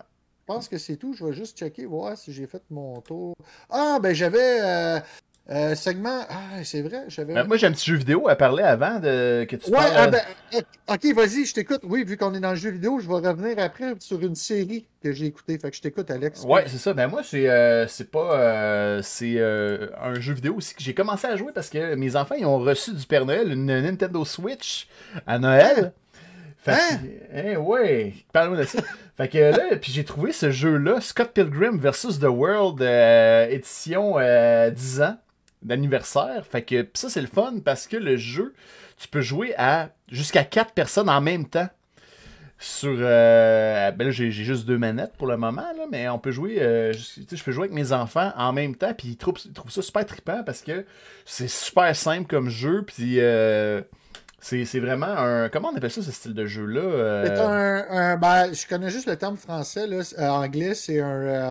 pense que c'est tout. Je vais juste checker, voir si j'ai fait mon tour. Ah, ben j'avais euh, segment. Ah, c'est vrai, j'avais. ben, moi, j'ai un petit jeu vidéo à parler avant de... que tu ouais, parles. ah, euh, ben, euh, ok, vas-y, je t'écoute. Oui, vu qu'on est dans le jeu vidéo, je vais revenir après sur une série que j'ai écoutée. Fait que je t'écoute, Alex. Ouais, c'est ça. Ben moi, c'est euh, c'est pas. euh, c'est un jeu vidéo aussi que j'ai commencé à jouer parce que mes enfants ils ont reçu du Père Noël une Nintendo Switch à Noël. Fait Hein? que, eh ouais, parle-moi de ça. fait que là, puis j'ai trouvé ce jeu-là, Scott Pilgrim vs. The World, édition euh, 10 ans d'anniversaire. Fait que ça, c'est le fun parce que le jeu, tu peux jouer à jusqu'à 4 personnes en même temps sur euh, ben j'ai juste deux manettes pour le moment là, mais on peut jouer euh, je, peux jouer avec mes enfants en même temps puis ils trouvent, ça super trippant parce que c'est super simple comme jeu puis euh, c'est vraiment un comment on appelle ça ce style de jeu là C'est un, ben, je connais juste le terme français, là. euh, anglais, c'est un.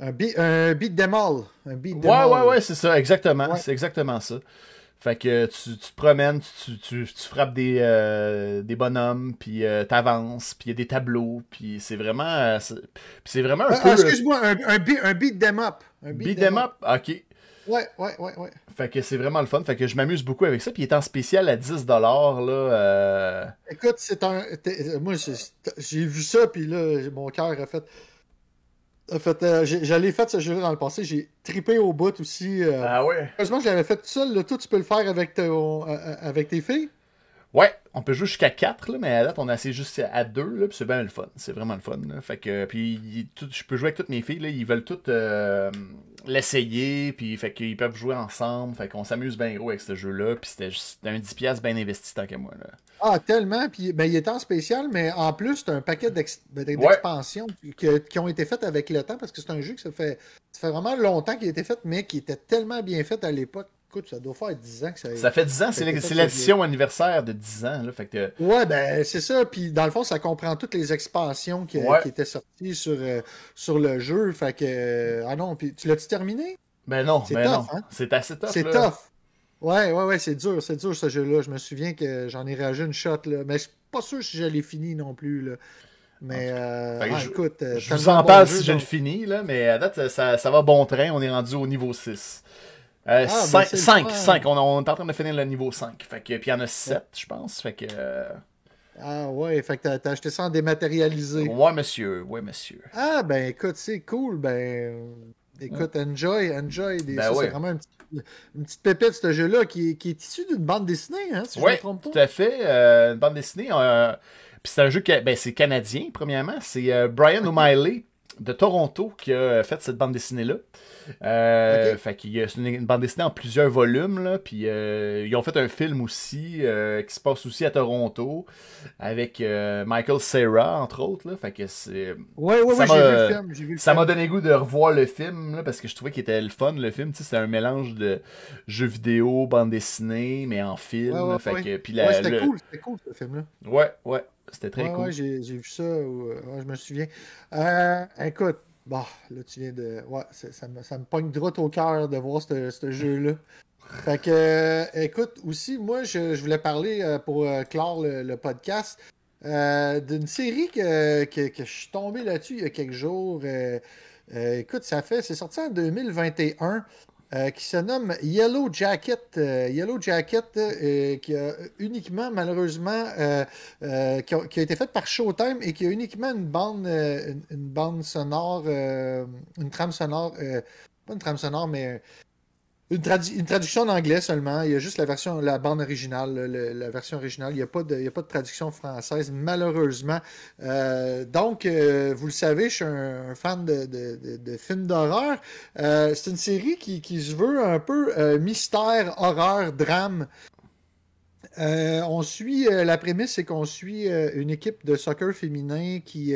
Euh, un, beat, un beat them all. Un beat them ouais all. ouais ouais c'est ça exactement Ouais. c'est exactement ça fait que tu, tu te promènes, tu, tu, tu frappes des, euh, des bonhommes, puis euh, t'avances, puis il y a des tableaux, puis c'est vraiment, euh, c'est puis c'est vraiment un Ah, peu... ah, Excuse-moi, un, un, beat, un beat them up. Un Beat them up, ok. Ouais, ouais, ouais, ouais. Fait que c'est vraiment le fun. Fait que je m'amuse beaucoup avec ça. Puis il est en spécial à 10$, là. euh, Écoute, c'est un. Moi, j'ai vu ça, puis là, mon cœur a fait. A fait euh, J'allais fait ce jeu-là dans le passé. J'ai tripé au bout aussi. euh. Ah ouais? Heureusement, je l'avais fait tout seul. Là. Toi, tu peux le faire avec, ton- euh, euh, avec tes filles. Ouais, on peut jouer jusqu'à 4, là, mais à date, on a essayé juste à 2, là, puis c'est bien le fun. C'est vraiment le fun. Là. Fait que, puis je peux jouer avec toutes mes filles, là, ils veulent toutes euh, l'essayer, puis fait qu'ils peuvent jouer ensemble. Fait qu'on s'amuse bien gros avec ce jeu-là, puis c'était juste- un 10$ bien investi tant que moi. Là. Ah, tellement. Puis, ben, il est en spécial, mais en plus, c'est un paquet ben, Ouais. d'expansions qui ont été faites avec le temps parce que c'est un jeu que ça fait, ça fait vraiment longtemps qu'il a été fait, mais qui était tellement bien fait à l'époque. Écoute, ça doit faire 10 ans que ça Ça fait 10 ans, c'est l'édition anniversaire de 10 ans. Là, fait que, Ouais, ben c'est ça. Puis dans le fond, ça comprend toutes les expansions qui, Ouais. qui étaient sorties sur, euh, sur le jeu. Fait que. euh, ah non, puis tu l'as-tu terminé? ben non, C'est ben tough, non. hein? C'est assez tough. C'est tough. Ouais, ouais, ouais, c'est dur, c'est dur ce jeu-là. Je me souviens que j'en ai rajouté une shot, là. Mais je suis pas sûr si je l'ai fini non plus, là. Mais euh, ah, je- écoute. euh, Je vous en bon parle jeu, si je le finis, là, mais à date, ça, ça va bon train. On est rendu au niveau 6. Euh, Ah, ben, 5, 5. 5. On, on est en train de finir le niveau 5. Fait que, puis il y en a 7, je pense. Fait que. euh, Ah ouais, fait que t'as- acheté ça en dématérialisé. ouais, monsieur. Ouais, monsieur. Ah ben écoute, c'est cool. Ben écoute, enjoy, enjoy. Des, Ben ça, ouais. c'est vraiment un petit- une petite pépite, ce jeu-là, qui, est- qui est issu d'une bande dessinée, hein, si je ne Ouais, me trompe pas. tout à fait. euh, une bande dessinée. euh, puis c'est un jeu qui. Ben, c'est canadien, premièrement. C'est euh, Brian O'Malley de Toronto qui a fait cette bande dessinée-là. Euh. Fait qu'il c'est une, une bande dessinée en plusieurs volumes, là, puis euh, ils ont fait un film aussi euh, qui se passe aussi à Toronto avec Michael Cera entre autres, là, fait que c'est Ouais, ouais, Ça ouais, j'ai vu le film. vu le ça m'a donné goût de revoir le film là, parce que je trouvais qu'il était le fun le film, c'était un mélange de jeux vidéo, bande dessinée mais en film, Ouais, fait que puis la- Ouais, c'était le- cool, c'était cool ce film-là. Ouais, ouais, c'était très ouais, cool. ouais, j'ai vu ça, euh, ouais, je me souviens. Euh, écoute, bah, là, tu viens de. Ouais, ça me, ça me pogne droit au cœur de voir ce ce jeu-là. Fait que, euh, écoute, aussi, moi, je, je voulais parler pour clore le, le podcast d'une série que, que, que je suis tombé là-dessus il y a quelques jours. Écoute, ça fait. C'est sorti en 2021. Euh, qui se nomme Yellow Jacket. Euh, Yellow Jacket, euh, qui a uniquement, malheureusement, qui, a, été faite par Showtime et qui a uniquement une bande, une, bande sonore, une trame sonore, pas une trame sonore, mais une, tradu- une traduction en anglais seulement. Il y a juste la version, la bande originale, la version originale. Il n'y a, pas de- a pas de traduction française, malheureusement. Euh, donc, euh, vous le savez, je suis un, fan de, films d'horreur. Euh, c'est une série qui, se veut un peu mystère, horreur, drame. On suit, la prémisse, c'est qu'on suit une équipe de soccer féminin qui,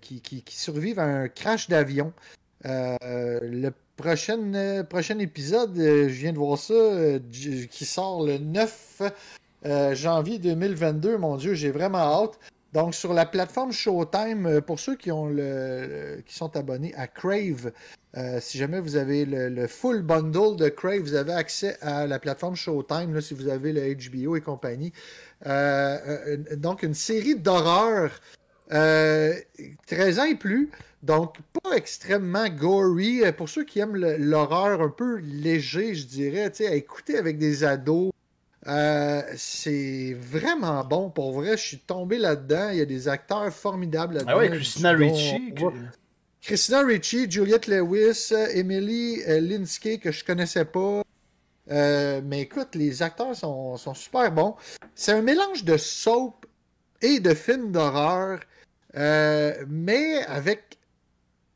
qui, à un crash d'avion. Le prochain, euh, prochain épisode, euh, je viens de voir ça, euh, qui sort le 9 euh, janvier 2022. Mon Dieu, j'ai vraiment hâte. Donc, sur la plateforme Showtime, pour ceux qui, ont le, qui sont abonnés à Crave, si jamais vous avez le, full bundle de Crave, vous avez accès à la plateforme Showtime, si vous avez le HBO et compagnie. Donc, une série d'horreur euh, 13 ans et plus. Donc, pas extrêmement gory. Euh, Pour ceux qui aiment l'horreur un peu léger, je dirais, à écouter avec des ados, euh, c'est vraiment bon. Pour vrai, je suis tombé là-dedans. Il y a des acteurs formidables là-dedans. Ah ouais, Christina Ricci. Christina Ricci, Juliette Lewis, euh, Emily euh, Linsky, que je connaissais pas. Euh, mais écoute, les acteurs sont, sont super bons. C'est un mélange de soap et de film d'horreur, euh, mais avec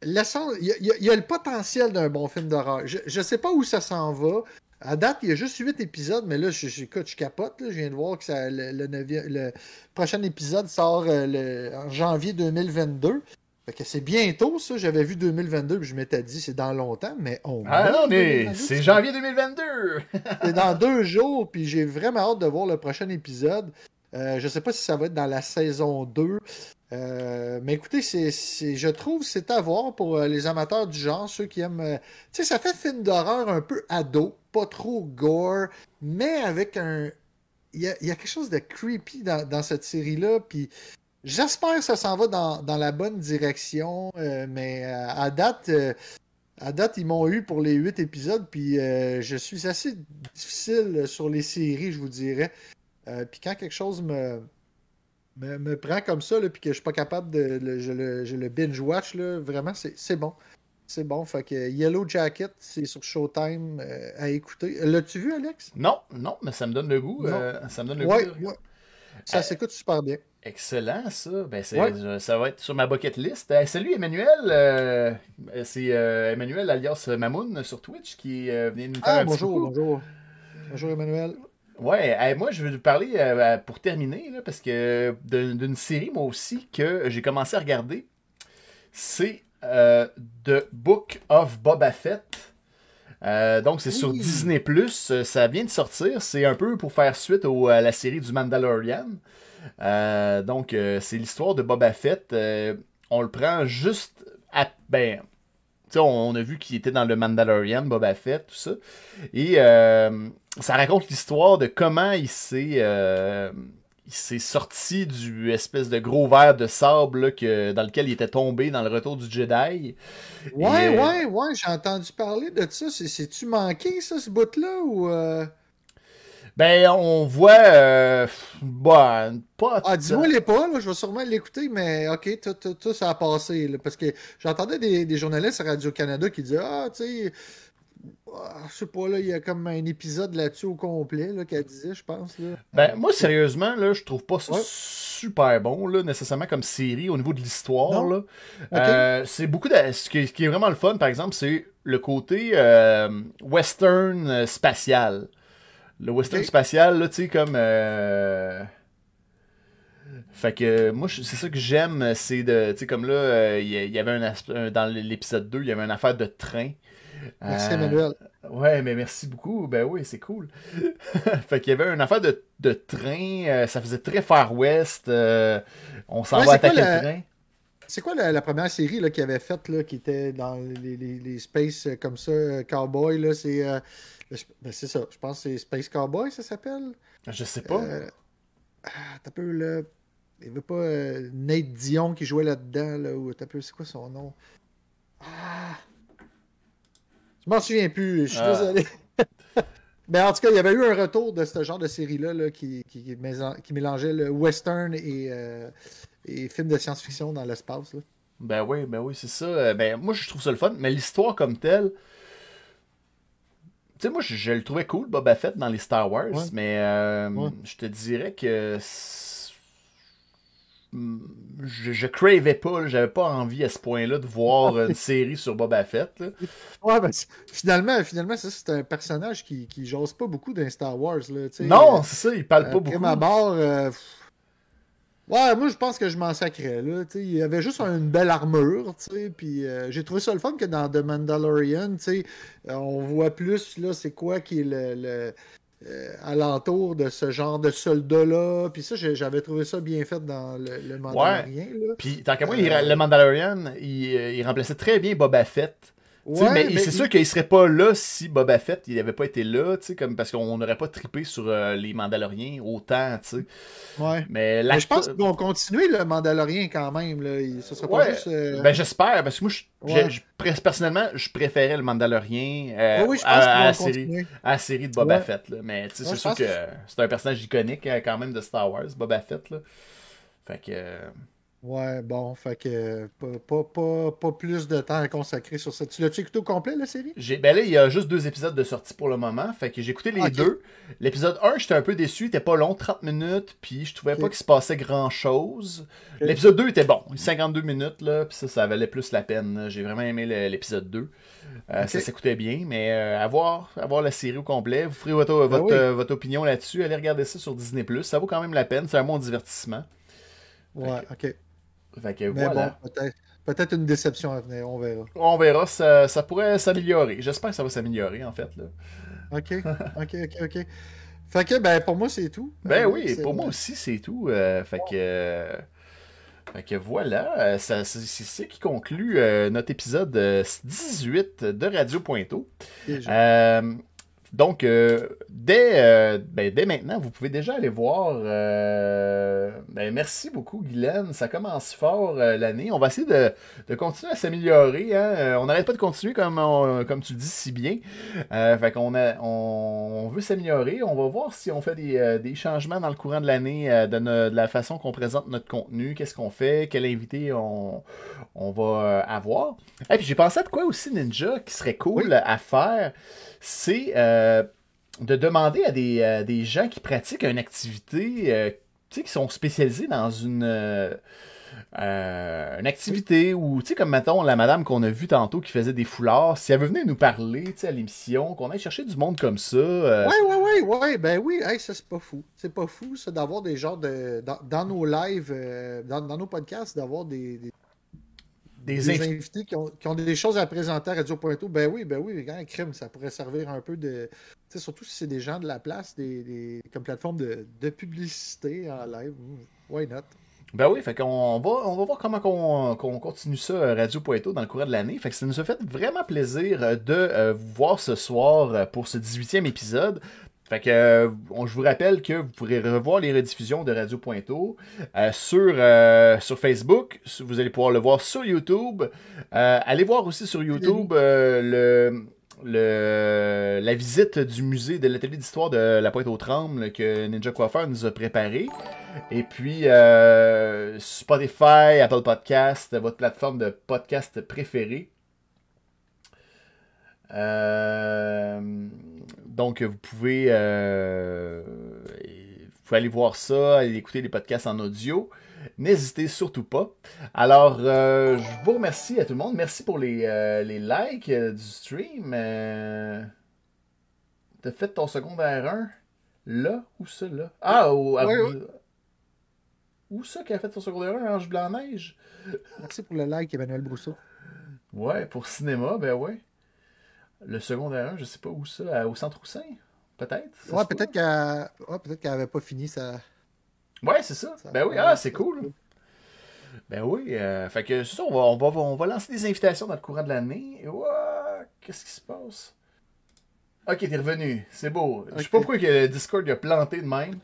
l'essence. Il y, a- y le potentiel d'un bon film d'horreur. Je ne sais pas où ça s'en va. À date, il y a juste 8 épisodes, mais là, je, je, écoute, je capote. là. Je viens de voir que ça, le, le neuvième- le prochain épisode sort euh, le- en janvier 2022. Fait que c'est bientôt, ça. J'avais vu 2022, puis je m'étais dit, c'est dans longtemps, mais on. Ah non, mais 2022, c'est janvier 2022! c'est dans deux jours, puis j'ai vraiment hâte de voir le prochain épisode. Euh, je sais pas si ça va être dans la saison 2. Euh, mais écoutez, je trouve c'est à voir pour euh, les amateurs du genre, ceux qui aiment. euh, tu sais, ça fait film d'horreur un peu ado, pas trop gore, mais avec un. Il y a, quelque chose de creepy dans, cette série-là, puis j'espère que ça s'en va dans, la bonne direction, mais à date. à date, ils m'ont eu pour les huit épisodes, puis je suis assez difficile sur les séries, je vous dirais. Puis quand quelque chose me, me, me prend comme ça, là, puis que je suis pas capable de. le- je, le, je le binge-watch, là, vraiment, c'est bon. C'est bon. Fait que Yellow Jacket, c'est sur Showtime euh, à écouter. L'as-tu vu, Alex? Non, non, mais ça me donne le goût. Euh, ça me donne le Ouais, goût. de- ouais. Ça Euh, s'écoute super bien. Excellent, ça. Ben, c'est- Ouais. ça va être sur ma bucket list. Salut Emmanuel. c'est Emmanuel alias Mamoun sur Twitch qui euh, venait nous faire Ah, un petit bonjour, bonjour. Bonjour, Emmanuel. Ouais, hey, moi je veux vous parler euh, pour terminer, là, parce que d'une série, moi aussi, que j'ai commencé à regarder. C'est euh, The Book of Boba Fett. Euh, donc c'est sur. Disney Plus, ça vient de sortir. C'est un peu pour faire suite au- à la série du Mandalorian. Donc c'est l'histoire de Boba Fett. On le prend juste à ben, on, on a vu qu'il était dans le Mandalorian, Boba Fett, tout ça. Et euh, ça raconte l'histoire de comment il s'est euh, il s'est sorti du espèce de gros verre de sable là, que, dans lequel il était tombé dans le retour du Jedi. Ouais, Et, euh, ouais, ouais, j'ai entendu parler de ça. C'est- C'est-tu manqué, ça, ce bout-là, ou... Ben, on voit. Euh, bah, pas. Ah, dis-moi les pas, là, je vais sûrement l'écouter, mais ok, tout, tout, tout ça a passé. là, parce que j'entendais des, des journalistes à Radio-Canada qui disaient Ah, tu sais, ah, je sais pas, là, il y a comme un épisode là-dessus au complet là, qu'elle disait, je pense. Là. Ben, moi, sérieusement, là, je trouve pas ça Ouais. super bon, là, nécessairement comme série au niveau de l'histoire. Là. Euh, c'est beaucoup de. Ce qui, ce qui est vraiment le fun, par exemple, c'est le côté euh, western euh, spatial. Le western spatial, là, tu sais, comme. euh, Fait que moi, c'est ça que j'aime, c'est de. Tu sais, comme là, euh, il y, avait un, Dans l'épisode 2, il y avait une affaire de train. Merci, Euh, Emmanuel. Ouais, mais merci beaucoup. Ben oui, c'est cool. fait qu'il y avait une affaire de, de train. euh, ça faisait très Far West. euh, on s'en Ouais, va quoi attaquer la- le train. C'est quoi la, la première série là, qu'il avait faite, là, qui était dans les, les, les space euh, comme ça, euh, Cowboy, là, c'est... euh, ben, c'est ça, je pense que c'est Space Cowboy, ça s'appelle? Je sais pas. Euh, ah, t'as peu, là... Il n'y avait pas euh, Nate Dion qui jouait là-dedans, là, ou t'as peu, c'est quoi son nom? Ah, Je m'en souviens plus, je suis Ah. désolé. Mais en tout cas, il y avait eu un retour de ce genre de série-là là, qui, qui, qui mélan- qui mélangeait le western et, euh, et film de science-fiction dans l'espace. là. Ben oui, ben oui, c'est ça. Euh, Ben, moi, je trouve ça le fun, mais l'histoire comme telle. Tu sais, moi, je, je le trouvais cool, Boba Fett, dans les Star Wars, Ouais. mais euh, Ouais. je te dirais que. Je, je cravais pas, j'avais pas envie à ce point-là de voir une série sur Boba Fett. là. Ouais, ben, finalement, finalement ça, c'est un personnage qui, qui jase pas beaucoup dans Star Wars. Là. Non, Euh, c'est ça, il parle pas Après beaucoup. ma barre, euh, pff. Ouais, moi je pense que je m'en sacrais. Là, il y avait juste une belle armure. Puis euh, j'ai trouvé ça le fun que dans The Mandalorian, euh, on voit plus là, c'est quoi qui est le, le, euh, alentour de ce genre de soldat-là. Puis ça, j'avais trouvé ça bien fait dans le, le Mandalorian. là. Puis, tant qu'à moi, Euh, le Mandalorian, il, il remplaçait très bien Boba Fett. Ouais, mais, c'est il- sûr qu'il serait pas là si Boba Fett il avait pas été là, comme parce qu'on n'aurait pas trippé sur euh, les Mandaloriens autant, tu sais. Ouais. Mais, Mais je pense qu'ils vont continuer le Mandalorien quand même. Là. Ce sera pas Ouais. juste. euh, Ben j'espère, parce que moi, je, personnellement, je préférais le Mandalorien euh, oui, pense à, la série, à la série de Boba. Fett. Là. Mais c'est sûr pense que c'est un personnage iconique quand même de Star Wars, Boba Fett. Là. Fait que. Ouais, bon, fait que pas, pas, pas, pas plus de temps à consacrer sur ça. Tu l'as-tu écouté au complet, la série? J'ai, ben là, il y a juste deux épisodes de sortie pour le moment. Fait que j'ai écouté les Ok. deux. L'épisode 1, j'étais un peu déçu. Il était pas long, 30 minutes. Puis je trouvais pas qu'il se passait grand chose. Ok. L'épisode 2 était bon. 52 minutes, là. Puis ça, ça valait plus la peine. J'ai vraiment aimé l'épisode 2. Euh. Ça s'écoutait bien. Mais euh, à, voir, à voir la série au complet. Vous ferez votre, votre, Ben oui. euh, votre opinion là-dessus. Allez regarder ça sur Disney. Ça vaut quand même la peine. C'est un bon divertissement. Ouais, ok. Fait que Mais voilà. bon, peut-être peut-être une déception à venir, on verra. On verra. Ça, ça pourrait s'améliorer. J'espère que ça va s'améliorer, en fait. Là. Ok, ok, ok, ok. Fait que, ben, pour moi, c'est tout. Ben Euh, oui, pour moi aussi, c'est tout. Euh, fait que. euh, fait que voilà, euh, ça- c'est ce qui conclut euh, notre épisode euh, 18 de Radio Pointeau. Donc, euh, dès, euh, ben, dès maintenant, vous pouvez déjà aller voir. euh, ben, merci beaucoup, Guylaine. Ça commence fort l'année. On va essayer de, de continuer à s'améliorer. hein. On n'arrête pas de continuer comme, on- comme tu le dis si bien. Fait qu'on a, on, on veut s'améliorer. On va voir si on fait des, des changements dans le courant de l'année de, la façon qu'on présente notre contenu. Qu'est-ce qu'on fait? Quel invité on, on va avoir? Et puis j'ai pensé à de quoi aussi, Ninja, qui serait cool à faire. C'est euh, de demander à des, euh, des gens qui pratiquent une activité, euh, qui sont spécialisés dans une. euh, une activité ou, tu sais, comme mettons la madame qu'on a vue tantôt qui faisait des foulards, si elle veut venir nous parler, tu sais, à l'émission, qu'on aille chercher du monde comme ça. euh, Ouais, ouais, ouais, ouais, ben oui, hey, ça c'est pas fou. C'est pas fou, ça, d'avoir des genres de. Dans, dans nos lives, euh, dans, dans nos podcasts, d'avoir des, des, des invités qui ont, qui ont des choses à présenter à Radio Pointeau. Ben oui, ben oui, un crime, ça pourrait servir un peu de. Surtout si c'est des gens de la place, des, des- comme plateforme de, de publicité en live. Mm, Why not? Ben oui, fait qu'on on va, on va voir comment qu'on qu'on continue ça, euh, Radio Poeto, dans le courant de l'année. Fait que ça nous a fait vraiment plaisir euh, de euh, vous voir ce soir pour ce 18e épisode. Fait que euh, on- je vous rappelle que vous pourrez revoir les rediffusions de Radio Pointo euh, sur, euh, sur Facebook. Vous allez pouvoir le voir sur YouTube. Allez voir aussi sur YouTube le, le, la visite du musée de l'atelier d'histoire de la Pointe aux Trembles que Ninja Coiffeur nous a préparé. Et puis Spotify, Apple Podcast, votre plateforme de podcast préférée. Euh, donc, vous pouvez, euh, vous pouvez aller voir ça, aller écouter les podcasts en audio. N'hésitez surtout pas. Alors, euh, je vous remercie à tout le monde. Merci pour les, euh, les likes du stream. T'as fait ton secondaire 1 là ou ça là? Ah, au- à- ouais. où ça qui a fait son secondaire 1 Ange Blanc-Neige? Merci pour le like, Emmanuel Brousseau. Ouais, pour cinéma, ben ouais. Le secondaire 1, je sais pas où ça, à- au centre Roussin Peut-être Ouais, peut-être qu'elle ouais, peut qu'elle avait pas fini sa. Ouais, c'est ça. Ça Ben oui, ah, c'est cool. Ben oui, euh, fait que c'est ça, on va, on, va, on va lancer des invitations dans le courant de l'année. Et ouah, Qu'est-ce qui se passe? Ok, t'es revenu. C'est beau. Je sais pas pourquoi que le Discord a planté de même.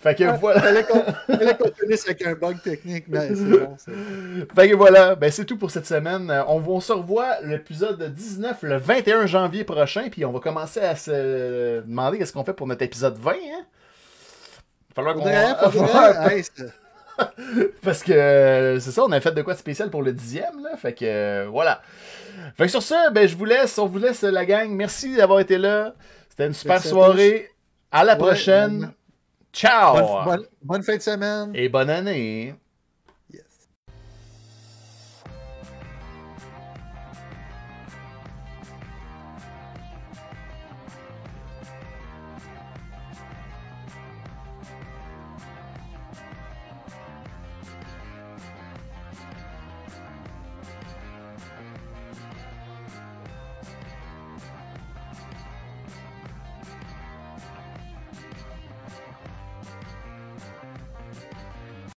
Fait que voilà. Fallait qu'on finisse avec un bug technique, mais c'est bon. Fait que voilà. Ben, c'est tout pour cette semaine. Euh, On, on se revoit l'épisode 19 le 21 janvier prochain. Puis on va commencer à se demander qu'est-ce qu'on fait pour notre épisode 20. Hein? Il va falloir qu'on- Parce que euh, c'est ça, on a fait de quoi de spécial pour le dixième, là. Fait que euh, voilà. Fait que sur ça, ben je vous laisse, on vous laisse la gang. Merci d'avoir été là. C'était une super soirée. À la Ouais, prochaine. bonne- Ciao! bonne, bonne- bonne fin de semaine. Et bonne année.